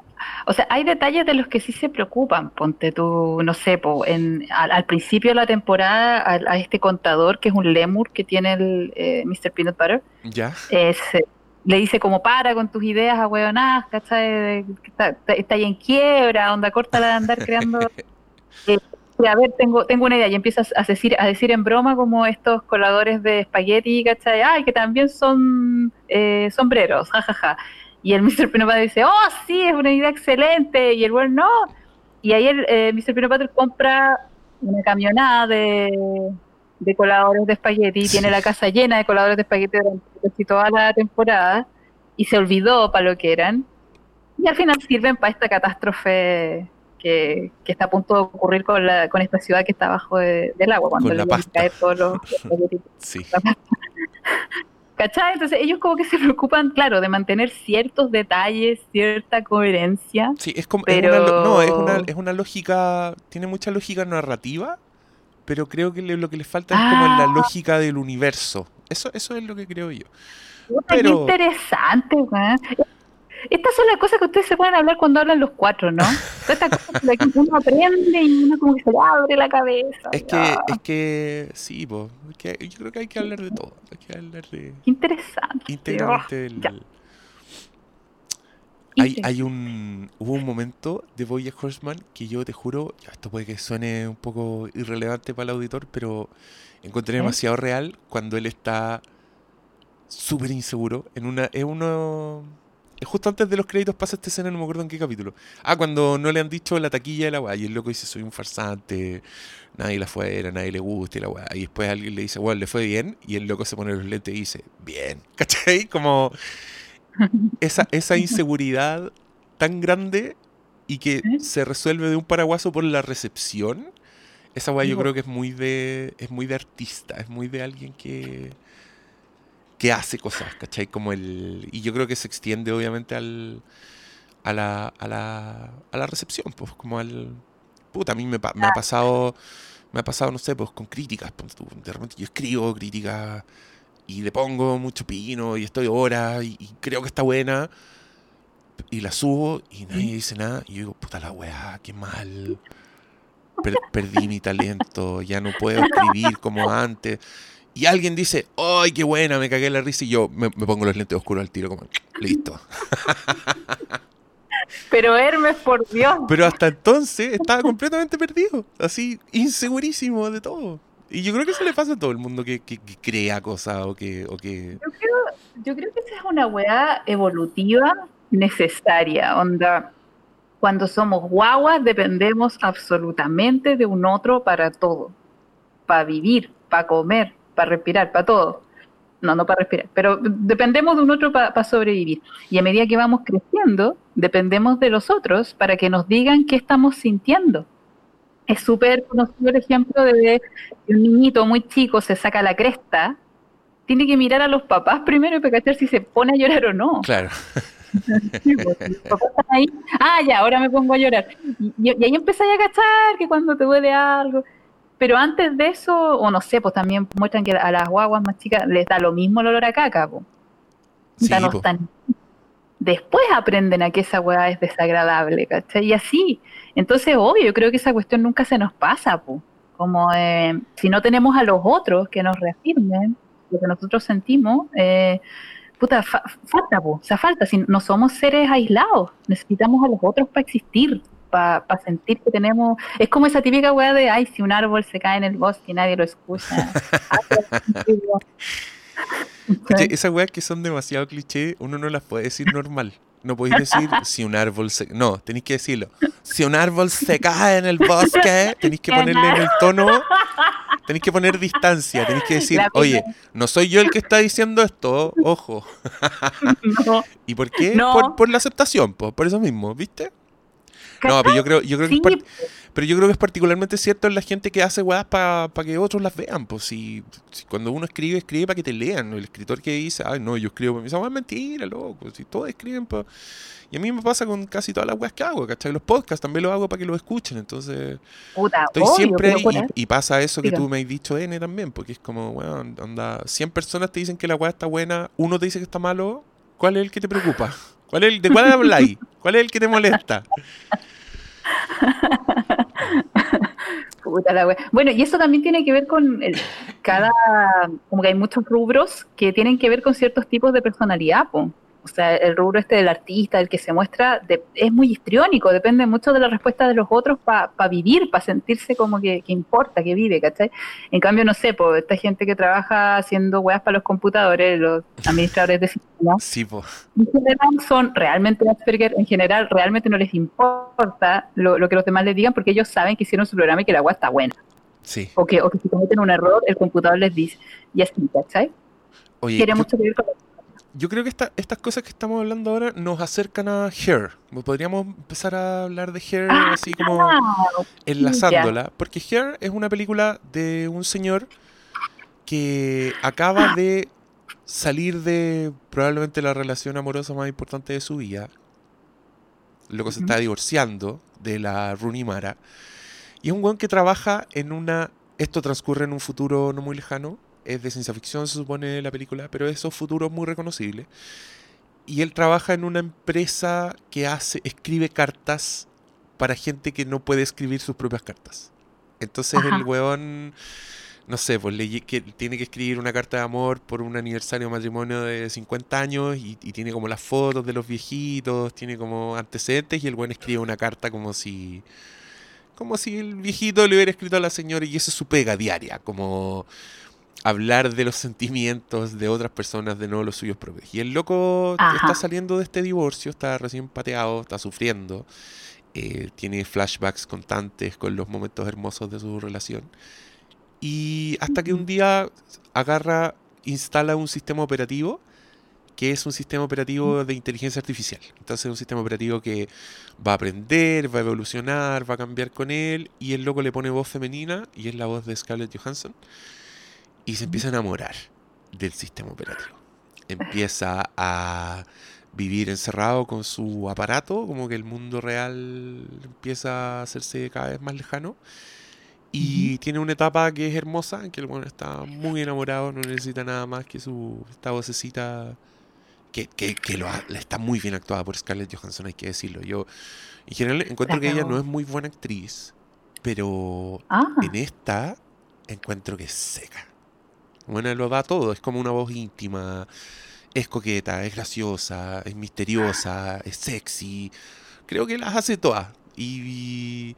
o sea, hay detalles de los que sí se preocupan. Ponte tú, no sé, po, en, al, al principio de la temporada, a, este contador que es un lemur que tiene el eh, Mr. Peanut Butter, ¿Ya? eh, le dice como para con tus ideas a huevonadas, ¿cachai? Está, está ahí en quiebra, onda corta la de andar creando. Eh, a ver, tengo, tengo una idea, y empiezas a decir, a decir en broma como estos coladores de espagueti, ¿cachai? Ay, que también son eh, sombreros, jajaja. Y el Mr. Butter dice, oh, sí, es una idea excelente, y el bueno, no. Y ahí el eh, Mr. Butter compra una camionada de, de coladores de espagueti, y tiene Sí. la casa llena de coladores de espagueti durante casi toda la temporada, y se olvidó para lo que eran, y al final sirven para esta catástrofe que, que está a punto de ocurrir con, la, con esta ciudad que está abajo de- del agua, cuando Con la le van a pasta. caer todos los espaguetis. Sí. ¿Cachai? Entonces ellos como que se preocupan, claro, de mantener ciertos detalles, cierta coherencia. Sí, es como. es una lo- no, es una, Pero- es una lógica. Tiene mucha lógica narrativa, pero creo que le- lo que le falta es como en la Ah. lógica del universo. Eso, eso es lo que creo yo. Puta, qué Pero- interesante, weón. Estas son las cosas que ustedes se pueden hablar cuando hablan los cuatro, ¿no? Todas estas cosas que uno aprende y uno como que se le abre la cabeza. Es que, es que, sí, po, es que yo creo que hay que hablar de todo. Hay que hablar de interesante. íntegramente Ah, del... Hay, hay un, hubo un momento de Bojack Horseman que yo te juro, esto puede que suene un poco irrelevante para el auditor, pero encontré demasiado real cuando él está súper inseguro. En una, es uno, justo antes de los créditos pasa esta escena, no me acuerdo en qué capítulo. Ah, cuando no le han dicho la taquilla de la weá, y el loco dice soy un farsante, nadie la fuera, nadie le gusta y la weá. Y después alguien le dice, bueno, le fue bien, y el loco se pone los lentes y dice, bien, ¿cachai? Como esa, esa inseguridad tan grande y que se resuelve de un paraguaso por la recepción. Esa weá yo creo que es muy de. es muy de artista, es muy de alguien que. Que hace cosas, ¿cachai? Como el. Y yo creo que se extiende obviamente al. a la. a la. a la recepción, pues, como al. Puta, a mí me, ha pasado. Me ha pasado, no sé, pues con críticas. De repente yo escribo críticas y le pongo mucho pino y estoy horas y, y creo que está buena y la subo y nadie dice nada y yo digo, puta la weá, qué mal. Per- perdí mi talento, ya no puedo escribir como antes. Y alguien dice, ¡ay, qué buena! Me cagué la risa y yo me, me pongo los lentes oscuros al tiro como, listo. Pero Hermes, por Dios. Pero hasta entonces estaba completamente perdido, así, insegurísimo de todo. Y yo creo que eso le pasa a todo el mundo que, que- que crea cosas o que, o que... Yo creo, yo creo que esa es una weá evolutiva necesaria. Onda, cuando somos guaguas dependemos absolutamente de un otro para todo. Para vivir, para comer, para respirar, para todo. No, no para respirar, pero dependemos de un otro para sobrevivir. Y a medida que vamos creciendo, dependemos de los otros para que nos digan qué estamos sintiendo. Es súper conocido el ejemplo de que un niñito muy chico se saca la cresta tiene que mirar a los papás primero y para cachar si se pone a llorar o no. Claro. Sí, pues, si los papás están ahí, ah, ya, ahora me pongo a llorar. Y, y ahí empezáis a cachar que cuando te duele algo. Pero antes de eso, o no sé, pues también muestran que a las guaguas más chicas les da lo mismo el olor a caca. Pues. Sí, Ya no po. están- Después aprenden a que esa hueá es desagradable, ¿cachai? Y así. Entonces, obvio, yo creo que esa cuestión nunca se nos pasa, pues. Como eh, si no tenemos a los otros que nos reafirmen lo que nosotros sentimos, eh, puta, fa- falta, po. o sea, falta. Si no somos seres aislados, necesitamos a los otros para existir, para sentir que tenemos. Es como esa típica weá de, ay, si un árbol se cae en el bosque y nadie lo escucha. Oye, esas weas que son demasiado cliché, uno no las puede decir normal. No podéis decir si un árbol se... No, tenéis que decirlo. Si un árbol se cae en el bosque, tenéis que ponerle en el tono... Tenéis que poner distancia, tenéis que decir, oye, no soy yo el que está diciendo esto, ojo. no, ¿Y por qué? No. Por, por la aceptación, po, por eso mismo, ¿viste? No, pero yo creo, yo creo que es pero yo creo que es particularmente cierto en la gente que hace weas para que otros las vean. Pues si, si cuando uno escribe, escribe para que te lean. El escritor que dice, ay no, yo escribo para mí, es mentira, loco. Si todos escriben para. Y a mí me pasa con casi todas las weas que hago, ¿cachai? Los podcasts también los hago para que los escuchen. Entonces, puta, estoy obvio, siempre ahí. Y, pasa eso que tú me has dicho, N, también, porque es como, weón, anda, 100 personas te dicen que la wea está buena, uno te dice que está malo. ¿Cuál es el que te preocupa? ¿Cuál es ¿De cuál habláis? ¿Cuál es el que te molesta? Puta la. Bueno, y eso también tiene que ver con el- cada, como que hay muchos rubros que tienen que ver con ciertos tipos de personalidad, po. O sea, el rubro este del artista, el que se muestra, de- es muy histriónico, depende mucho de la respuesta de los otros para vivir, para sentirse como que, que importa, que vive, ¿cachai? En cambio, no sé, pues esta gente que trabaja haciendo weas para los computadores, los administradores de sistemas, Sí, en general son realmente Asperger, en general realmente no les importa lo, lo que los demás les digan porque ellos saben que hicieron su programa y que la agua está buena. Sí. O que, o que si cometen un error, el computador les dice, y así, ¿cachai? Oye, yo- mucho ver con Yo creo que esta- estas cosas que estamos hablando ahora nos acercan a Hair. Podríamos empezar a hablar de Hair Ah, así como enlazándola. Porque Hair es una película de un señor que acaba de salir de probablemente la relación amorosa más importante de su vida. Luego se Ujú. está divorciando de la Rooney Mara. Y es un weón que trabaja en una... Esto transcurre en un futuro no muy lejano. Es de ciencia ficción, se supone, la película, pero esos futuros muy reconocibles. Y él trabaja en una empresa que hace, escribe cartas para gente que no puede escribir sus propias cartas. Entonces el weón, no sé, pues le que tiene que escribir una carta de amor por un aniversario de matrimonio de 50 años y, y tiene como las fotos de los viejitos, tiene como antecedentes y el weón escribe una carta como si como si el viejito le hubiera escrito a la señora y eso es su pega diaria, como hablar de los sentimientos de otras personas, de no los suyos propios. Y el loco Ajá. está saliendo de este divorcio, está recién pateado, está sufriendo, eh, tiene flashbacks constantes con los momentos hermosos de su relación. Y hasta que un día agarra, instala un sistema operativo que es un sistema operativo de inteligencia artificial. Entonces es un sistema operativo que va a aprender, va a evolucionar, va a cambiar con él y el loco le pone voz femenina y es la voz de Scarlett Johansson y se empieza a enamorar del sistema operativo. Empieza a vivir encerrado con su aparato, como que el mundo real empieza a hacerse cada vez más lejano. Y tiene una etapa que es hermosa, en que el bueno está muy enamorado, no necesita nada más que su esta vocecita que, que, que lo ha- está muy bien actuada por Scarlett Johansson, hay que decirlo. Yo en general encuentro que ella no es muy buena actriz, pero Ah, en esta encuentro que es seca. Bueno, lo da todo, es como una voz íntima, es coqueta, es graciosa, es misteriosa, es sexy. Creo que las hace todas. Y,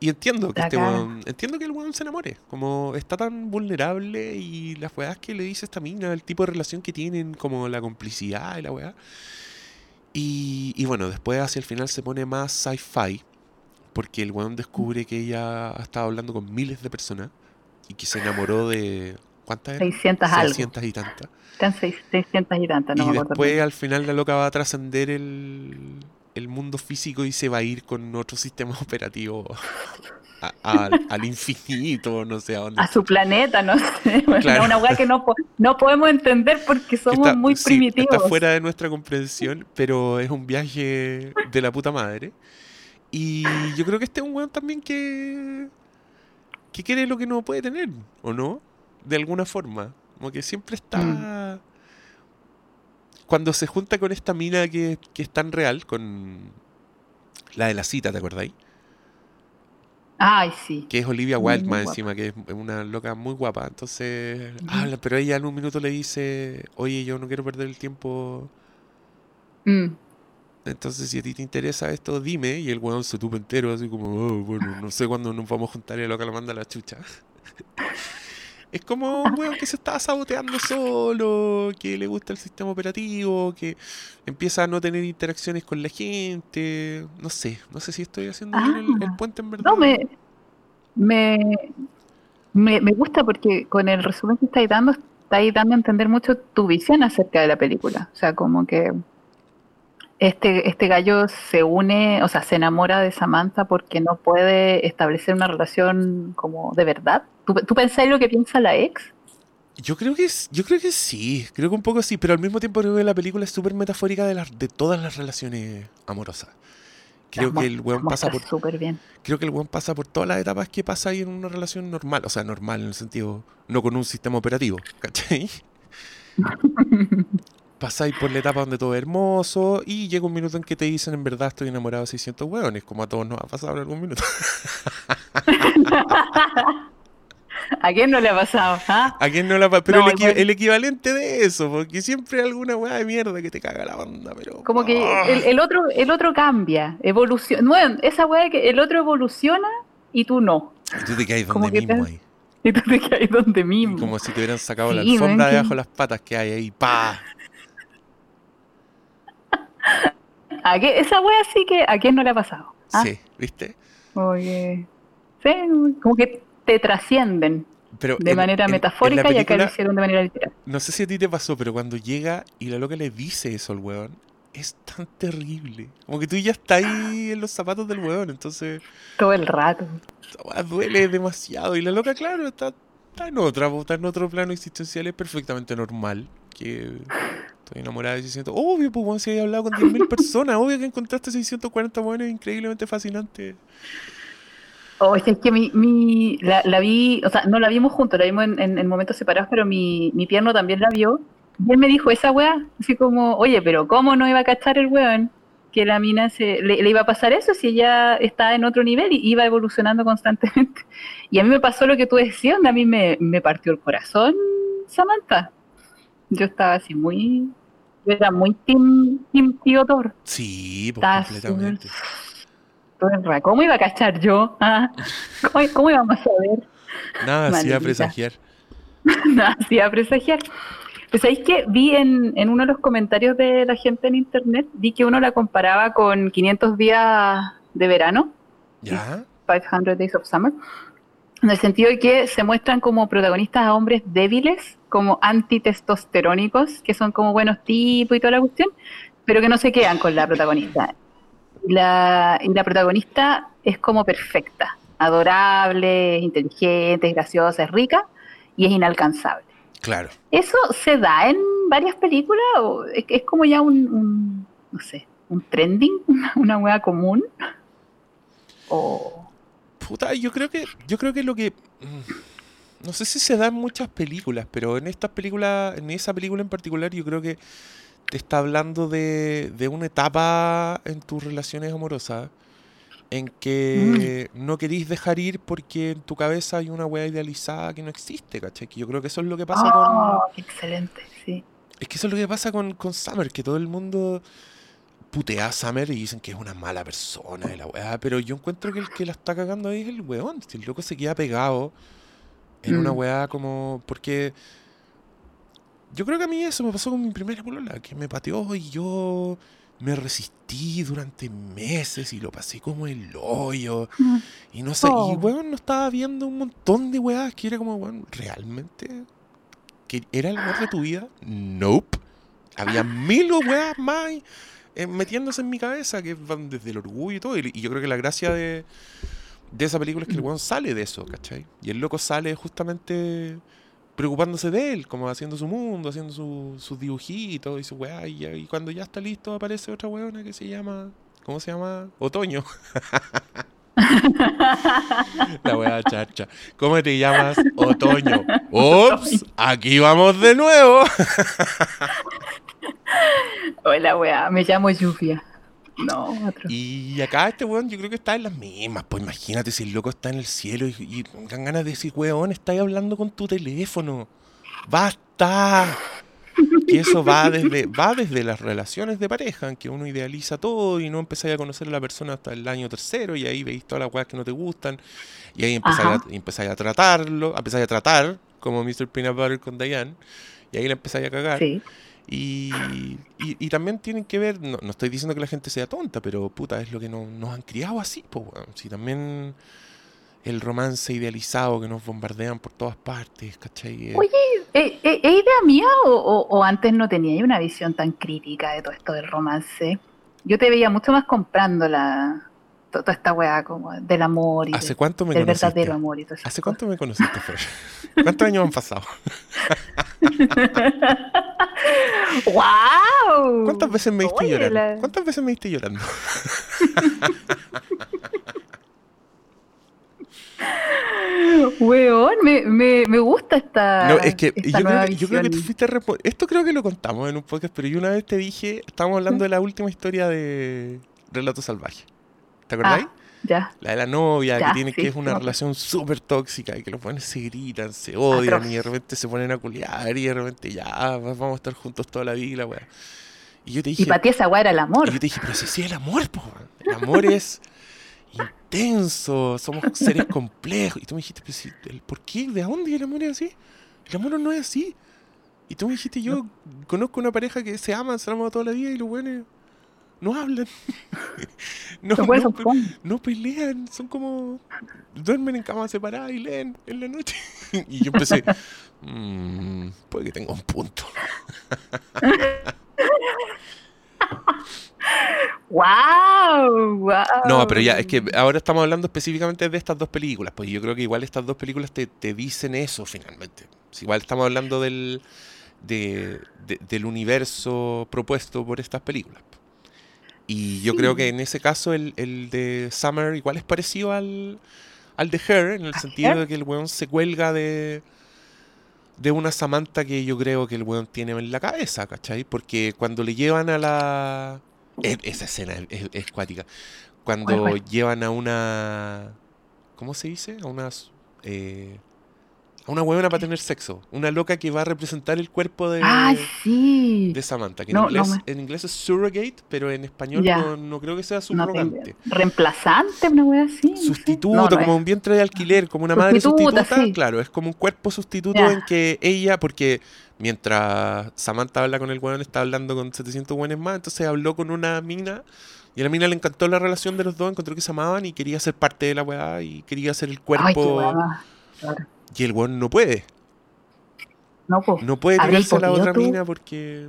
Y entiendo que este weón, entiendo que el weón se enamore. Como está tan vulnerable y las weas que le dice esta mina, el tipo de relación que tienen, como la complicidad y la weá. Y, y bueno, después hacia el final se pone más sci-fi. Porque el weón descubre que ella ha estado hablando con miles de personas. Y que se enamoró de. ¿Cuántas eran? 600 algo. 600 y tantas. Están seis- 600 y tantas, no y me acuerdo. después bien. al final la loca va a trascender el, el mundo físico y se va a ir con otro sistema operativo a- al- al infinito, no sé a dónde. A su planeta, no sé. Claro. Una weá que no, no podemos entender porque Que somos está- muy sí, primitivos. Está fuera de nuestra comprensión, pero es un viaje de la puta madre. Y yo creo que este es un weón también que, que quiere lo que no puede tener, ¿o no? De alguna forma. Como que siempre está... Mm. Cuando se junta con esta mina que, que es tan real, con la de la cita, ¿te acordáis? Ay, sí. Que es Olivia Wilde más encima, que es una loca muy guapa. Entonces, Ujú. habla, pero ella en un minuto le dice, oye, yo no quiero perder el tiempo Mm. Entonces, si a ti te interesa esto, dime. Y el weón se tupa entero, así como, "Oh, bueno, no sé cuándo nos vamos a juntar y el loca lo manda a la chucha. Es como un weón que se está saboteando solo, que le gusta el sistema operativo, que empieza a no tener interacciones con la gente. No sé, no sé si estoy haciendo bien el, el Ah. puente en verdad. No, me, me, me, me gusta porque con el resumen que estáis dando, estáis dando a entender mucho tu visión acerca de la película. O sea, como que este, este gallo se une, o sea, se enamora de Samantha porque no puede establecer una relación como de verdad. ¿Tú, tú pensás lo que piensa la ex? Yo creo que yo creo que sí, creo que un poco sí, pero al mismo tiempo creo que la película es súper metafórica de, las de todas las relaciones amorosas. Creo que el weón pasa por bien. creo que el weón pasa por todas las etapas que pasa ahí en una relación normal. O sea, normal en el sentido, no con un sistema operativo, ¿cachai? Pasáis por la etapa donde todo es hermoso y llega un minuto en que te dicen en verdad estoy enamorado de 600 hueones, como a todos nos ha pasado en algún minuto. ¿A quién no le ha pasado? ah? ¿A quién no la pa- Pero No, el, equi- igual- el equivalente de eso, porque siempre hay alguna hueá de mierda que te caga la onda, pero... Como que el, el otro, el otro cambia, evoluciona. Bueno, esa weá que el otro evoluciona y tú no. Y tú te caes donde que te- mismo ahí. Y tú te quedas donde mismo. Como si te hubieran sacado la alfombra debajo de las patas que hay ahí. ¡Pa! ¿A qué- esa wea sí que a quién no le ha pasado. ¿Ah? Sí, ¿viste? Que, sí, como que te trascienden Pero de en- manera en- en la metafórica y acá lo hicieron de manera literal. No sé si a ti te pasó, pero cuando llega y la loca le dice eso al weón, es tan terrible. Como que tú ya estás ahí en los zapatos del weón, entonces Todo el rato. duele demasiado. Y la loca, claro, está, está en otra, está en otro plano existencial, es perfectamente normal. Que estoy enamorada de 600. Obvio, pues, weón, si hablado con 10.000 personas, obvio que encontraste 640 weones increíblemente fascinantes. Oh, es que- mi, mi- la, vi, o sea, no la vimos juntos, la vimos en, en- en momentos separados, pero mi, mi pierno también la vio. Y él me dijo esa weá, así como, oye, pero ¿cómo no iba a cachar el weón? Que la mina se, le, iba a pasar eso si ella está en otro nivel y iba evolucionando constantemente. Y a mí me pasó lo que tú decías, a mí me, me partió el corazón, Samantha. Yo estaba así muy, yo era muy team, team tío Thor. Sí, pues completamente. ¿Cómo iba a cachar yo? ah? ¿Cómo, cómo íbamos a saber? Nada hacía presagiar. Nada, sí, a presagiar. Pues sabéis que vi en, en uno de los comentarios de la gente en internet, vi que uno la comparaba con 500 días de verano, ¿Ya? 500 Days of Summer, en el sentido de que se muestran como protagonistas a hombres débiles, como antitestosterónicos, que son como buenos tipos y toda la cuestión, pero que no se quedan con la protagonista. La, la protagonista es como perfecta, adorable, inteligente, es graciosa, es rica y es inalcanzable. Claro. ¿Eso se da en varias películas o es, es como ya un, un, no sé, un trending, una, una hueá común? O Puta, yo creo que, yo creo que lo que, mm, no sé si se da en muchas películas, pero en estas películas, en esa película en particular, yo creo que te está hablando de, de una etapa en tus relaciones amorosas en que no querís dejar ir porque en tu cabeza hay una wea idealizada que no existe, ¿cachai? Que yo creo que eso es lo que pasa con... Oh, qué excelente, sí. Es que eso es lo que pasa con, con Summer, que todo el mundo putea a Summer y dicen que es una mala persona y la weá, pero yo encuentro que el que la está cagando ahí es el weón. si El loco se queda pegado en una Mm. weá como. Porque. Yo creo que a mí eso me pasó con mi primera polola, que me pateó y yo me resistí durante meses y lo pasé como el hoyo. Mm. Y no sé, y Oh. weón, no estaba viendo un montón de weas que era como, weón, ¿realmente? ¿Que era el amor de tu vida? Nope. Había mil weas más eh, metiéndose en mi cabeza que van desde el orgullo y todo. Y, y yo creo que la gracia de, de esa película es que el weón sale de eso, ¿cachai? Y el loco sale justamente preocupándose de él, como haciendo su mundo, haciendo su- sus dibujitos y su weá. Y cuando ya está listo aparece otra weona que se llama, ¿cómo se llama? Otoño. La weá chacha. ¿Cómo te llamas? Otoño. Ups, aquí vamos de nuevo. Hola, weá, me llamo Lluvia. No, otro. Y acá este weón yo creo que está en las mismas. Pues imagínate si el loco está en el cielo y, y dan ganas de decir, weón, estás hablando con tu teléfono. ¡Basta! Que eso va desde, va desde las relaciones de pareja, en que uno idealiza todo y no empezáis a conocer a la persona hasta el año tercero y ahí veis todas las weas que no te gustan y ahí empezáis a, empezáis a tratarlo, empezáis a tratar como Mr. Peanut Butter con Diane y ahí la empezáis a cagar. Sí. Y, y, también tienen que ver, no, no estoy diciendo que la gente sea tonta, pero puta, es lo que no- nos han criado así, pues. Si también el romance idealizado que nos bombardean por todas partes, ¿cachai? Eh, Oye, ¿es, es- es idea mía o, o- antes no tenía una visión tan crítica de todo esto del romance? Yo te veía mucho más comprando la, toda esta weá como del amor y ¿Hace de- cuánto me del conociste? verdadero amor y todo eso. ¿Hace cuánto me conociste, Fer? ¿Cuántos años han pasado? ¡Wow! ¿Cuántas veces me diste llorando? la- ¿Cuántas veces me diste llorando? Weón, me, me, me gusta esta, No, es que esta yo creo que, yo creo que tú fuiste Esto creo que lo contamos en un podcast, pero yo una vez te dije, estábamos hablando de la última historia de Relato Salvaje. ¿Te acordáis? Ah, ya. La de la novia, que tiene que es una relación súper tóxica y que los buenos se gritan, se odian Atroz. y de repente se ponen a culiar y de repente ya va- vamos a estar juntos toda la vida, weá. Y yo te dije, Y para ti esa weá era el amor. y yo te dije, pero si sí el amor, po. El amor es intenso, somos seres complejos. Y tú me dijiste, pero si, ¿por qué? ¿De dónde el amor es así? El amor no es así. Y tú me dijiste, yo conozco una pareja que se aman, se han amado toda la vida y los buenos no hablan. no, no son pe- no pelean, son como. duermen en camas separadas y leen en la noche. y yo empecé. "Mm, puede que tenga un punto. ¡Wow! ¡Wow! No, pero ya, es que ahora estamos hablando específicamente de estas dos películas. Pues yo creo que igual estas dos películas te, te dicen eso finalmente. Igual estamos hablando del, de- de- del universo propuesto por estas películas. Y yo creo que en ese caso el, el de Summer igual es parecido al, al de Her, en el ¿A sentido Her? de que el weón se cuelga de, de una Samantha que yo creo que el weón tiene en la cabeza, ¿cachai? Porque cuando le llevan a la... e- esa escena es, cuática. Cuando llevan a una... ¿Cómo se dice? A unas... eh, una huevona para tener sexo. Una loca que va a representar el cuerpo de, ¡Ah, sí! de Samantha. Que en, no inglés, me- en inglés es surrogate, pero en español no, no creo que sea subrogante. ¿Reemplazante? ¿Una wea así? Sé. Sustituto, como un vientre de alquiler, como una madre Sustituta, sí. Claro, es como un cuerpo sustituto en que ella, porque mientras Samantha habla con el weón, está hablando con 700 weones más, entonces habló con una mina. Y a la mina le encantó la relación de los dos, encontró que se amaban y quería ser parte de la weá y quería ser el Ay, qué cuerpo. wea más. Claro. Y el weón no puede. No, pues. No puede ¿Habrías tirarse a la otra tú? mina porque.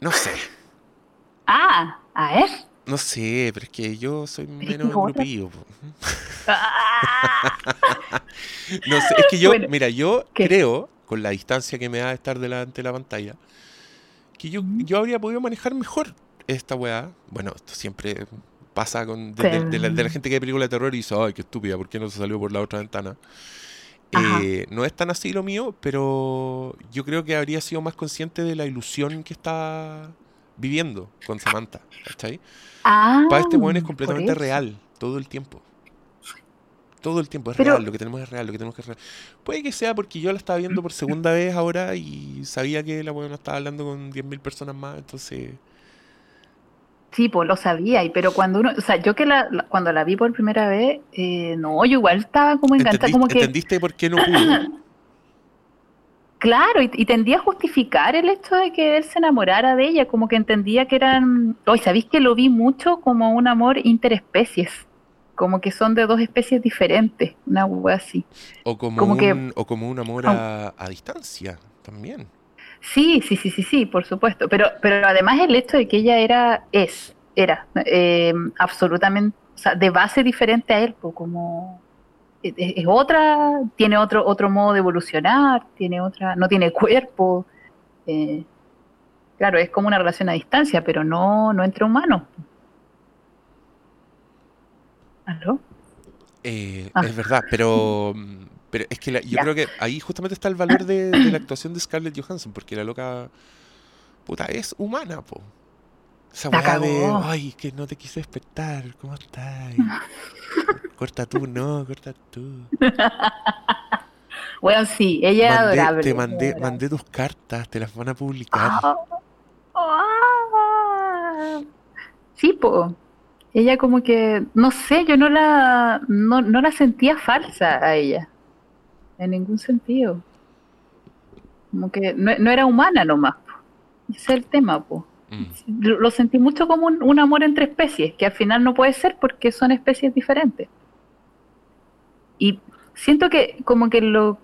No sé. Ah, a ver. No sé, pero es que yo soy menos grupillo. Ah, No sé, es que yo, Bueno, mira, yo ¿qué? creo, con la distancia que me da de estar delante de la pantalla, que yo, yo habría podido manejar mejor esta weá. Bueno, esto siempre pasa con de, de- de la, de la Sí. gente que ve película de terror y dice, ay, qué estúpida, ¿por qué no se salió por la otra ventana? Eh, no es tan así lo mío, pero yo creo que habría sido más consciente de la ilusión que está viviendo con Samantha, ¿cachai? ah, Para este weón es completamente real todo el tiempo. Todo el tiempo es Pero- real, lo que tenemos es real, lo que tenemos que es real. Puede que sea porque yo la estaba viendo por segunda vez ahora y sabía que la weona estaba hablando con 10.000 personas más, entonces... Sí, pues lo sabía, y pero cuando uno, o sea, yo que la, la- cuando la vi por primera vez, eh, no, yo igual estaba como encantada, ¿Entendiste, como que, ¿Entendiste por qué no pudo? claro, y, y tendía a justificar el hecho de que él se enamorara de ella, como que entendía que eran, hoy sabéis que lo vi mucho como un amor interespecies, como que son de dos especies diferentes, una wea así. O como, Como que- un, o como un amor a, a distancia, también. Sí, sí, sí, sí, sí, por supuesto. Pero, pero además el hecho de que ella era, es, era eh, absolutamente, o sea, de base diferente a él, pues como es, es otra, tiene otro, otro modo de evolucionar, tiene otra, no tiene cuerpo. eh, claro, es como una relación a distancia, pero no, no entre humanos. ¿Aló? Eh, Ah. Es verdad, pero, mm, pero es que la- yo Ya. creo que ahí justamente está el valor de, de la actuación de Scarlett Johansson, porque la loca, puta, es humana, po. Esa weá de, ay, que no te quise despertar, ¿cómo estás? corta tú, no, corta tú. Bueno, sí, ella es adorable. te mandé, adorable. mandé tus cartas, te las van a publicar. Ah, ah. Sí, po. Ella como que, no sé, yo no la, no, no la sentía falsa a ella. En ningún sentido. Como que no, no era humana nomás. Ese es el tema. Mm. Lo, lo sentí mucho como un, un amor entre especies, que al final no puede ser porque son especies diferentes. Y siento que como que lo,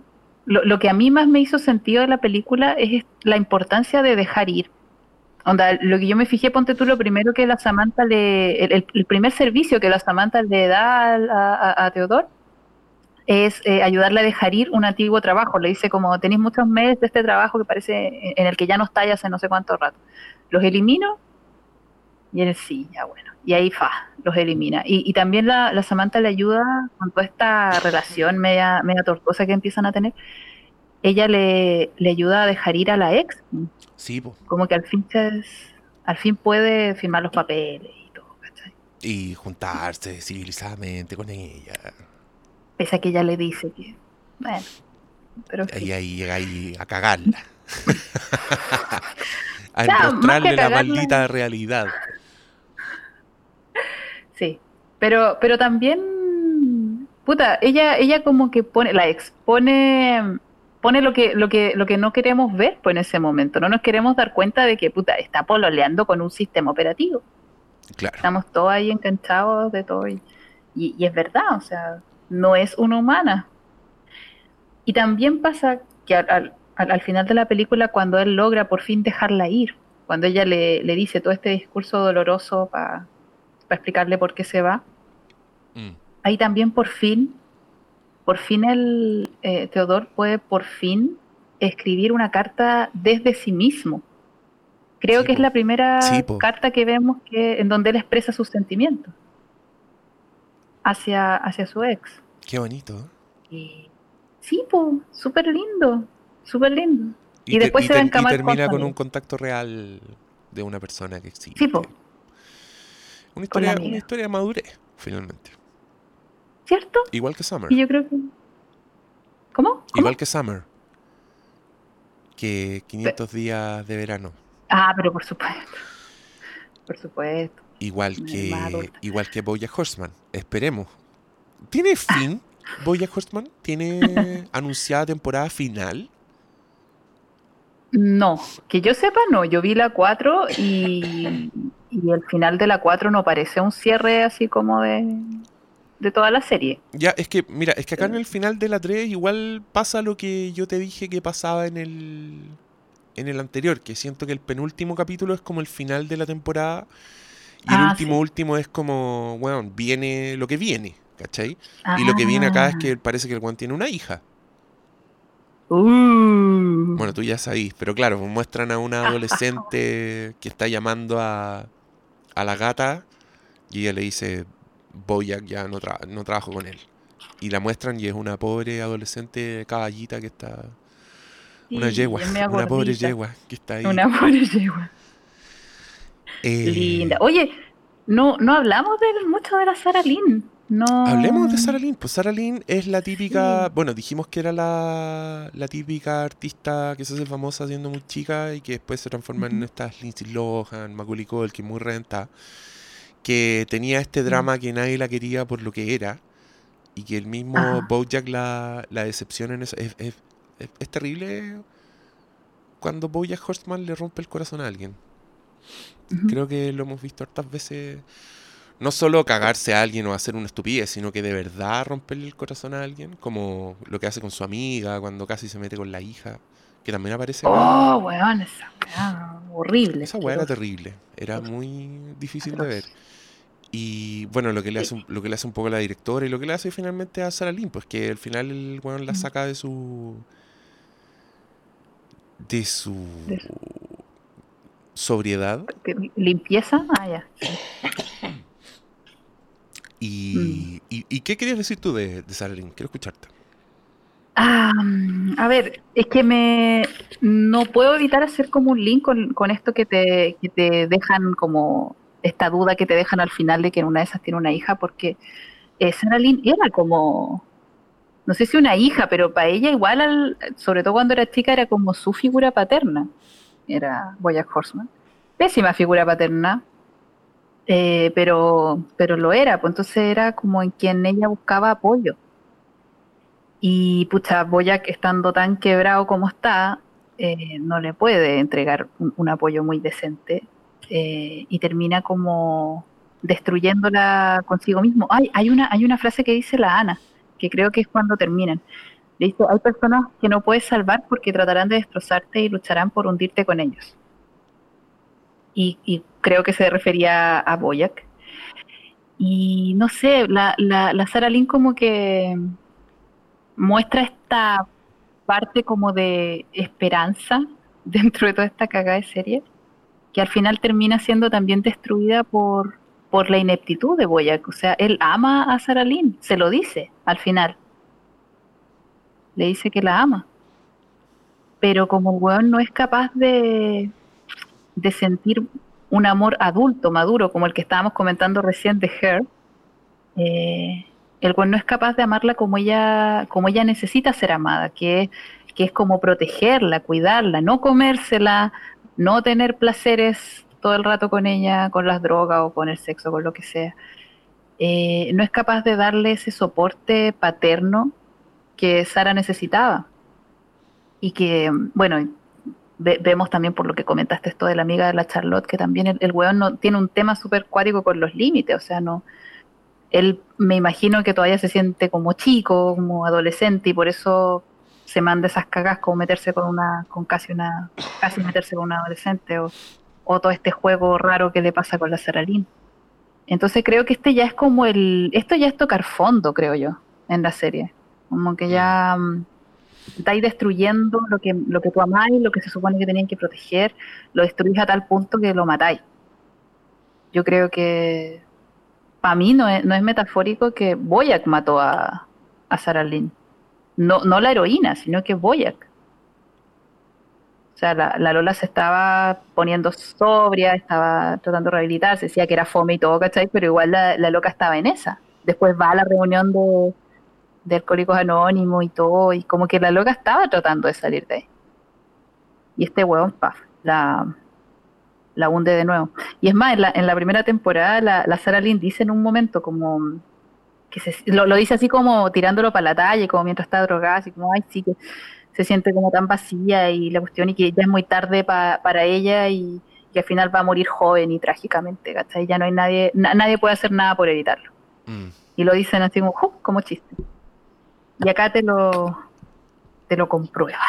lo, lo que a mí más me hizo sentido de la película es la importancia de dejar ir. Onda, lo que yo me fijé, ponte tú, lo primero que la Samantha le. El, primer servicio que la Samantha le da a, a, a Teodor es eh, ayudarle a dejar ir un antiguo trabajo. Le dice, como tenéis muchos meses de este trabajo que parece en, en el que ya no estáis hace no sé cuánto rato. Los elimino y él sí, ya bueno. Y ahí fa, los elimina. Y, y también la, la Samantha le ayuda con toda esta relación media, media tortuosa que empiezan a tener. Ella le, le ayuda a dejar ir a la ex Sí, po. como que al fin se- al fin puede firmar los papeles y todo, ¿cachai? Y juntarse civilizadamente con ella. Pese a que ella le dice que, bueno, pero. Y ahí llega ahí a cagarla. a sea, mostrarle la maldita realidad. sí. Pero, pero también, puta, ella, ella como que pone, la expone, pone lo que, lo que, lo que no queremos ver, pues en ese momento. No nos queremos dar cuenta de que, puta, está pololeando con un sistema operativo. Claro. Estamos todos ahí enganchados de todo. Y, y- y es verdad, o sea, no es una humana. Y también pasa que al, al- al- al final de la película, cuando él logra por fin dejarla ir, cuando ella le, le dice todo este discurso doloroso para explicarle por qué se va, Mm. ahí también por fin, por fin el eh, Teodor puede por fin escribir una carta desde sí mismo. Creo Sí, que es la primera Sí, carta que vemos que en donde él expresa sus sentimientos hacia, hacia su ex. Qué bonito. Y sí, pues, súper lindo, súper lindo. Y te- después se va a ter- encamar con termina con un contacto real de una persona que existe. Sí, po. Una historia, una historia de madurez, finalmente. ¿Cierto? Igual que Summer. Y yo creo que... ¿Cómo? ¿Cómo? Igual que Summer. Que 500 días de verano. Ah, pero por supuesto. Por supuesto. Igual que, igual que Boya Horseman. Esperemos. ¿Tiene fin Boya Horseman? ¿Tiene anunciada temporada final? No, que yo sepa, no. Yo vi la 4 y, y el final de la 4 no parece un cierre así como de, de toda la serie. Ya, es que, mira, es que acá en el final de la 3 igual pasa lo que yo te dije que pasaba en el en el anterior, que siento que el penúltimo capítulo es como el final de la temporada y el Ah, último sí. último es como, bueno, viene lo que viene, ¿cachai? Y lo que viene acá es Ah. que parece que el Juan tiene una hija. Uh. Bueno, tú ya sabís, pero claro, pues muestran a una adolescente que está llamando a, a la gata y ella le dice, Boyac ya no, tra- no trabajo con él. Y la muestran y es una pobre adolescente caballita que está... Una yegua, una pobre yegua que está ahí. Una pobre yegua. Eh, Linda. Oye, no, no hablamos de, mucho de la Sara Lynn. No. Hablemos de Sarah Lynn. Pues Sarah Lynn es la típica. Bueno, dijimos que era la, la típica artista que se hace famosa siendo muy chica y que después se transforma en estas Lindsay Lohan, Macaulay Culkin, muy renta. Que tenía este drama que nadie la quería por lo que era. Y que el mismo. Bojack la, la decepciona en eso. Es, es- es- es terrible cuando Bojack Horseman le rompe el corazón a alguien. Creo que lo hemos visto hartas veces. No solo cagarse a alguien o hacer una estupidez, sino que de verdad romperle el corazón a alguien, como lo que hace con su amiga, cuando casi se mete con la hija, que también aparece. Oh, weón, esa weá horrible. Esa weá era terrible, era muy difícil de ver. Y bueno, lo que le hace un- lo que le hace un poco a la directora y lo que le hace finalmente a Sarah Lynn, pues que al final el weón la saca de su. de su. De su- sobriedad ¿Qué- ¿Limpieza? Ah, ya. y, y, y ¿qué querías decir tú de, de Sarah Lynn? Quiero escucharte. Ah, mm, a ver, es que me no puedo evitar hacer como un link con, con esto que te, que te dejan como esta duda que te dejan al final de que una de esas tiene una hija, porque eh, Sarah Lynn era como, no sé si una hija, pero para ella igual, al- sobre todo cuando era chica, era como su figura paterna, era Bojack Horseman. Pésima figura paterna, eh, pero, pero lo era, pues entonces era como en quien ella buscaba apoyo. Y pucha, Boyac estando tan quebrado como está, eh, no le puede entregar un, un apoyo muy decente eh, y termina como destruyéndola consigo mismo. Ay, hay una, hay una frase que dice la Ana, que creo que es cuando terminan. Le dice, hay personas que no puedes salvar porque tratarán de destrozarte y lucharán por hundirte con ellos. Y, y creo que se refería a Boyac. Y no sé, la, la, la Sarah Lynn como que muestra esta parte como de esperanza dentro de toda esta cagada de serie, que al final termina siendo también destruida por, por la ineptitud de Boyack. O sea, él ama a Sarah Lynn, se lo dice al final. Le dice que la ama. Pero como el weón no es capaz de, de sentir un amor adulto, maduro, como el que estábamos comentando recién de Her, eh, el weón no es capaz de amarla como ella, como ella necesita ser amada, que que es como protegerla, cuidarla, no comérsela, no tener placeres todo el rato con ella, con las drogas o con el sexo, con lo que sea. Eh, no es capaz de darle ese soporte paterno que Sara necesitaba. Y que, bueno, ve- vemos también por lo que comentaste esto de la amiga de la Charlotte, que también el, el weón no, tiene un tema súper cuático con los límites, o sea, no, él me imagino que todavía se siente como chico, como adolescente, y por eso se manda esas cagas como meterse con una, con casi una, casi meterse con una adolescente, o, o todo este juego raro que le pasa con la Sarah Lynn. Entonces creo que este ya es como el, esto ya es tocar fondo, creo yo, en la serie. Como que ya mm, estáis destruyendo lo que, lo que tú amáis, lo que se supone que tenían que proteger, lo destruís a tal punto que lo matáis. Yo creo que para mí no es, no es metafórico que Boyac mató a, a Sarah Lynn. No, no la heroína, sino que Boyac. O sea, la, la Lola se estaba poniendo sobria, estaba tratando de rehabilitarse, decía que era fome y todo, ¿cachai? Pero igual la, la loca estaba en esa. Después va a la reunión de, de Alcohólicos Anónimos y todo, y como que la loca estaba tratando de salir de ahí. Y este huevón, paf, la, la hunde de nuevo. Y es más, en la, en la primera temporada, la, la Sarah Lynn dice en un momento como que se, lo, lo dice así como tirándolo para la talla, como mientras está drogada, así como, ay, sí, que se siente como tan vacía y la cuestión y que ya es muy tarde pa- para ella y que al final va a morir joven y trágicamente, ¿cachai? Ya no hay nadie, na- nadie puede hacer nada por evitarlo. Mm. Y lo dicen así como, "Ju", como chiste. Y acá te lo, te lo comprueban.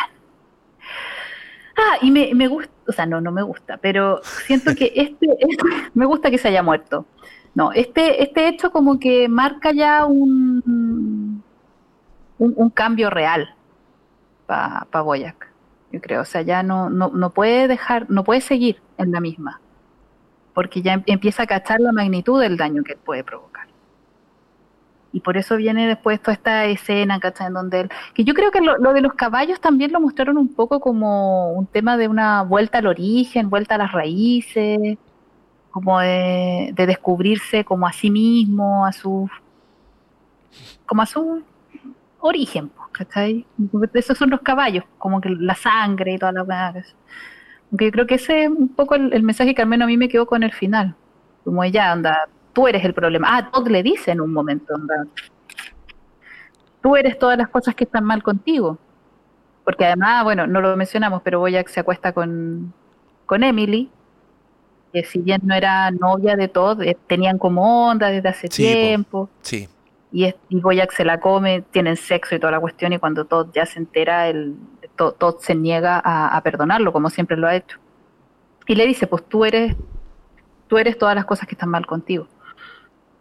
Ah, y me, me gusta, o sea, no, no me gusta, pero siento que este, este- me gusta que se haya muerto. No, este, este hecho como que marca ya un, un, un cambio real para pa Boyac, yo creo. O sea, ya no, no, no puede dejar, no puede seguir en la misma, porque ya em- empieza a cachar la magnitud del daño que puede provocar. Y por eso viene después toda esta escena, ¿cachai? En donde él, que yo creo que lo, lo de los caballos también lo mostraron un poco como un tema de una vuelta al origen, vuelta a las raíces, como de, de descubrirse como a sí mismo, a sus como a su origen, pues, ¿cachai? Esos son los caballos, como que la sangre y toda la. Aunque yo creo que ese es un poco el, el mensaje que al menos a mí me quedó con el final. Como ella, anda, tú eres el problema. Ah, Todd le dice en un momento, anda, tú eres todas las cosas que están mal contigo. Porque además, bueno, no lo mencionamos, pero Boyack se acuesta con, con Emily, que si bien no era novia de Todd, eh, tenían como onda desde hace Sí, po. tiempo. Sí, Y, es- y Boyack se la come, tienen sexo y toda la cuestión, y cuando Todd ya se entera, el, Todd, Todd se niega a, a perdonarlo, como siempre lo ha hecho. Y le dice, pues tú eres, tú eres todas las cosas que están mal contigo.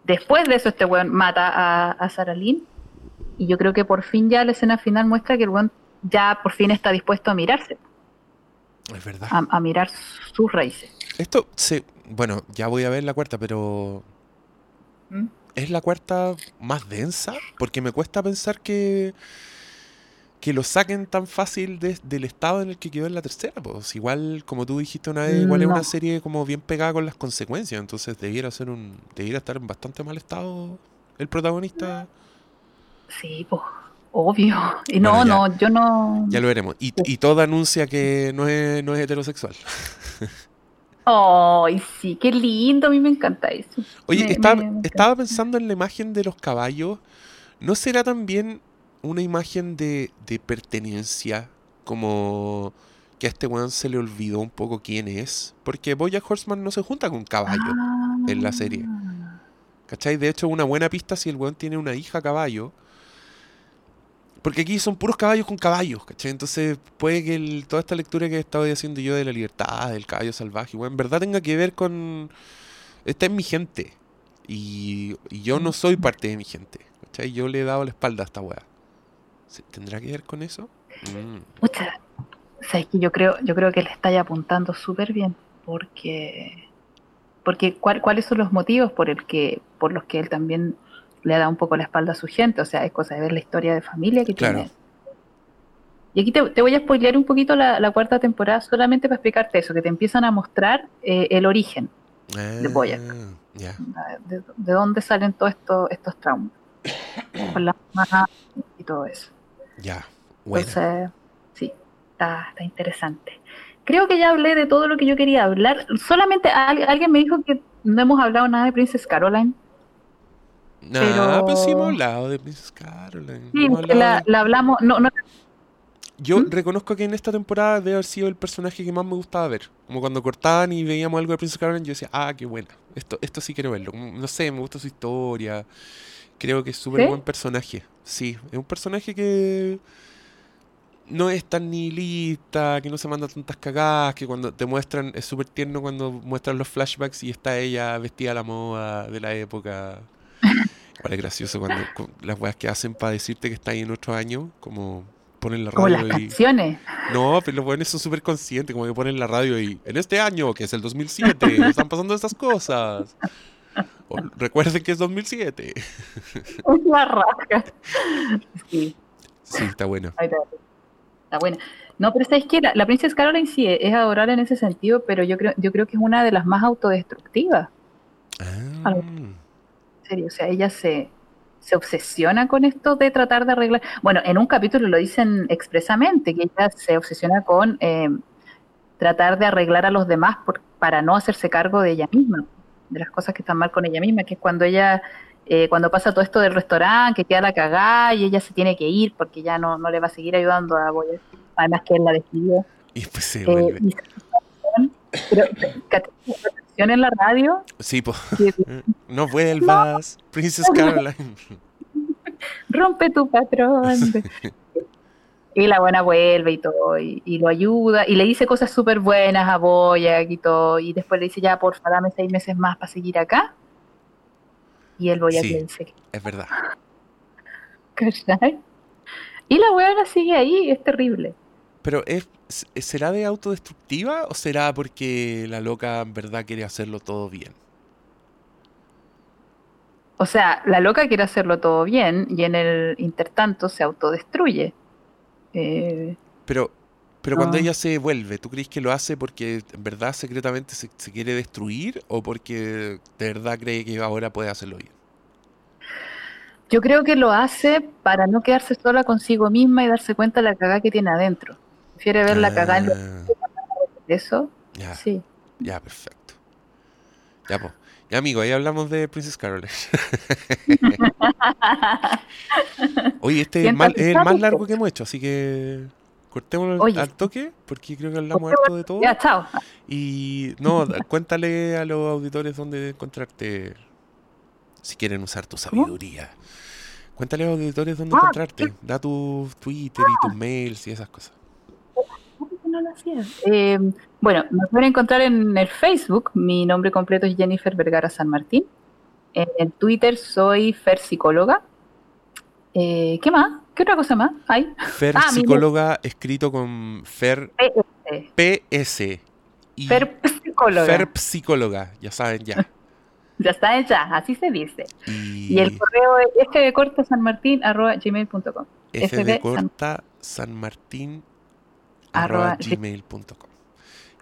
Después de eso, este weón mata a, a Sarah Lynn, y yo creo que por fin ya la escena final muestra que el weón ya por fin está dispuesto a mirarse, es verdad. a, a mirar sus raíces. Esto se. Bueno, ya voy a ver la cuarta, pero. ¿Mm? ¿Es la cuarta más densa? Porque me cuesta pensar que. Que lo saquen tan fácil de- del estado en el que quedó en la tercera. Pues igual, como tú dijiste una vez, igual es una serie como bien pegada con las consecuencias. Entonces debiera ser un. Debiera estar en bastante mal estado el protagonista. Sí, pues, obvio. Y no, no, yo no... Ya lo veremos. Y, y todo anuncia que no es, no es heterosexual. Ay, sí, qué lindo, a mí me encanta eso. Oye, Me- estaba, me- me encanta. estaba pensando en la imagen de los caballos. ¿No será también una imagen de, de pertenencia? Como que a este weón se le olvidó un poco quién es. Porque Bojack Horseman no se junta con caballo. en la serie. Ah, ¿Cachai? De hecho, una buena pista si el weón tiene una hija caballo. Porque aquí son puros caballos con caballos, ¿cachai? Entonces puede que el- toda esta lectura que he estado haciendo yo de la libertad, del caballo salvaje, weón, en verdad tenga que ver con... Esta es mi gente. Y, y yo no soy parte de mi gente. ¿Cachai? Yo le he dado la espalda a esta weá. ¿Se- ¿Tendrá que ver con eso? Mm. Pucha, sabes que yo creo, yo creo que le estáis apuntando súper bien, porque, porque ¿cuál- ¿cuáles son los motivos por el que, por los que él también le ha dado un poco la espalda a su gente? O sea, es cosa de ver la historia de familia que Claro. tiene. Y aquí te, te voy a spoilear un poquito la, la cuarta temporada solamente para explicarte eso, que te empiezan a mostrar eh, el origen, De Bojack. Ah, Ya. de, de dónde salen todos estos, estos traumas, con la mamá y todo eso. Ya. Bueno. Entonces, sí, está, está interesante. Creo que ya hablé de todo lo que yo quería hablar. Solamente al- alguien me dijo que no hemos hablado nada de Princess Caroline. Nah, pero- pues sí hemos hablado de Princess Caroline. Sí, hablado la, de- la hablamos. No, no, Yo ¿Mm? reconozco que en esta temporada debe haber sido el personaje que más me gustaba ver. Como cuando cortaban y veíamos algo de Princess Caroline, yo decía, ah, qué buena. Esto, esto sí quiero verlo. No sé, me gusta su historia. Creo que es súper ¿Sí? buen personaje. Sí, es un personaje que no es tan nihilista, que no se manda tantas cagadas, que cuando te muestran, es súper tierno cuando muestran los flashbacks y está ella vestida a la moda de la época. Igual es gracioso cuando cu- las weas que hacen para decirte que está ahí en otro año, como ponen la como las radio y... canciones. No, pero los buenos son súper conscientes, como que ponen la radio y en este año, que es el 2007, están pasando estas cosas. Recuerden que es 2007. Es la raja. Sí, Sí, está bueno. está. Buena. No, pero sabes que la, la Princess Caroline sí es adorable en ese sentido, pero yo creo, yo creo que es una de las más autodestructivas. Ah, en serio. O sea, ella se, se obsesiona con esto de tratar de arreglar. Bueno, en un capítulo lo dicen expresamente, que ella se obsesiona con eh, tratar de arreglar a los demás por- para no hacerse cargo de ella misma, de las cosas que están mal con ella misma, que es cuando ella, eh, cuando pasa todo esto del restaurante, que queda la cagada y ella se tiene que ir porque ya no, no le va a seguir ayudando a Boyer. Además que él la despidió. y después se Eh, vuelve. y pero, en la radio, Sí, pues. No vuelvas, Princess Caroline. rompe tu patrón. Y la buena vuelve y todo, y, y lo ayuda, y le dice cosas súper buenas a Boyack y todo, y después le dice, ya, porfa, dame seis meses más para seguir acá. Y el Boyack Sí. le dice, Es verdad. ¿cachai? Y la buena sigue ahí, es terrible. Pero es, ¿será de autodestructiva o será porque la loca en verdad quiere hacerlo todo bien? O sea, la loca quiere hacerlo todo bien, y en el intertanto se autodestruye. Eh, Pero, pero cuando ella se vuelve, ¿tú crees que lo hace porque en verdad secretamente se, se quiere destruir o porque de verdad cree que ahora puede hacerlo bien? Yo creo que lo hace para no quedarse sola consigo misma y darse cuenta de la cagada que tiene adentro. Prefiere ver la cagada en los Ah, eso. ya, Sí. ya, perfecto. Ya, pues. Ya, amigo, ahí hablamos de Princess Carol. Oye, este es el, más, es el más largo que hemos hecho, así que cortémoslo Oye. al toque, porque creo que hablamos harto de todo. Ya, chao. Y no, cuéntale a los auditores dónde encontrarte si quieren usar tu ¿Cómo? sabiduría. Cuéntale a los auditores dónde Ah, encontrarte. Da tu Twitter y tus mails y esas cosas. ¿Cómo que no lo hacía? Eh, bueno, me pueden encontrar en el Facebook. Mi nombre completo es Jennifer Vergara San Martín. En el Twitter soy Fer Psicóloga. Eh, ¿Qué más? ¿Qué otra cosa más hay? Fer Ah, psicóloga escrito con Fer PS, Fer Psicóloga. Fer psicóloga, ya saben ya. Ya está hecha, así se dice. Y, Y el correo es f de corta san martín arroba gmail.com.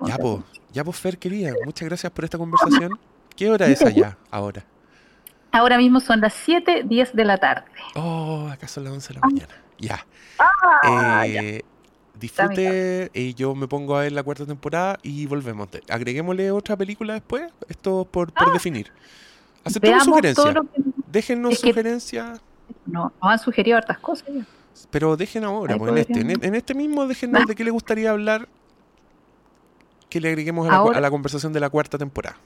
Arroba. Ya pues, ya pues Fer querida, muchas gracias por esta conversación. ¿Qué hora es allá ahora? Ahora mismo son las 7, 10 de la tarde. Oh, acá son las 11 de la mañana. Ya. Ah, ya. Eh, disfrute, eh, yo me pongo a ver la cuarta temporada y volvemos. Agreguémosle otra película después, esto por, por definir. Aceptemos Ah. Veamos todo sugerencias. que Déjennos Es que- sugerencias, no, nos han sugerido hartas cosas. ya. Pero dejen ahora, pues, en, este, en, en este mismo déjenos de qué le gustaría hablar que le agreguemos a la, Ahora- a la conversación de la cuarta temporada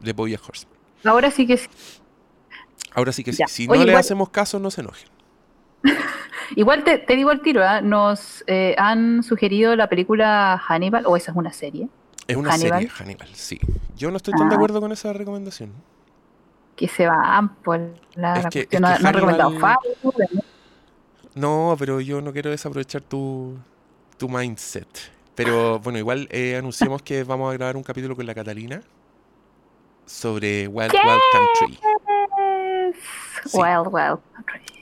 de Bojack Horseman. Ahora sí que sí. Ahora sí que sí. Si Oye, no le hacemos caso, no se enojen. Igual te, te digo al tiro, ¿ah? nos eh, han sugerido la película Hannibal, o esa es una serie, Es una Hannibal. serie, Hannibal, sí. Yo no estoy tan de Ah. acuerdo con esa recomendación. que se va por la, Es la que- cuestión. es no, recomendado Hannibal- Fire, ¿no? No, pero yo no quiero desaprovechar tu, tu mindset. Pero bueno, igual eh, anunciamos que vamos a grabar un capítulo con la Catalina sobre Wild. Wild Country. Sí. Wild, wild.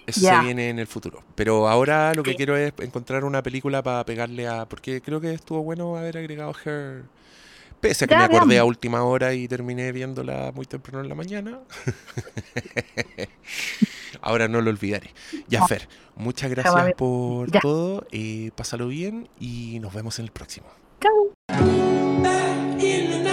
Eso Ya. se viene en el futuro. Pero ahora lo que quiero es encontrar una película para pegarle a... Porque creo que estuvo bueno haber agregado Her. Pese a que me acordé a última hora y terminé viéndola muy temprano en la mañana. Ahora no lo olvidaré. Jafer, muchas gracias por todo. Eh, pásalo bien y nos vemos en el próximo. Chao. Eh,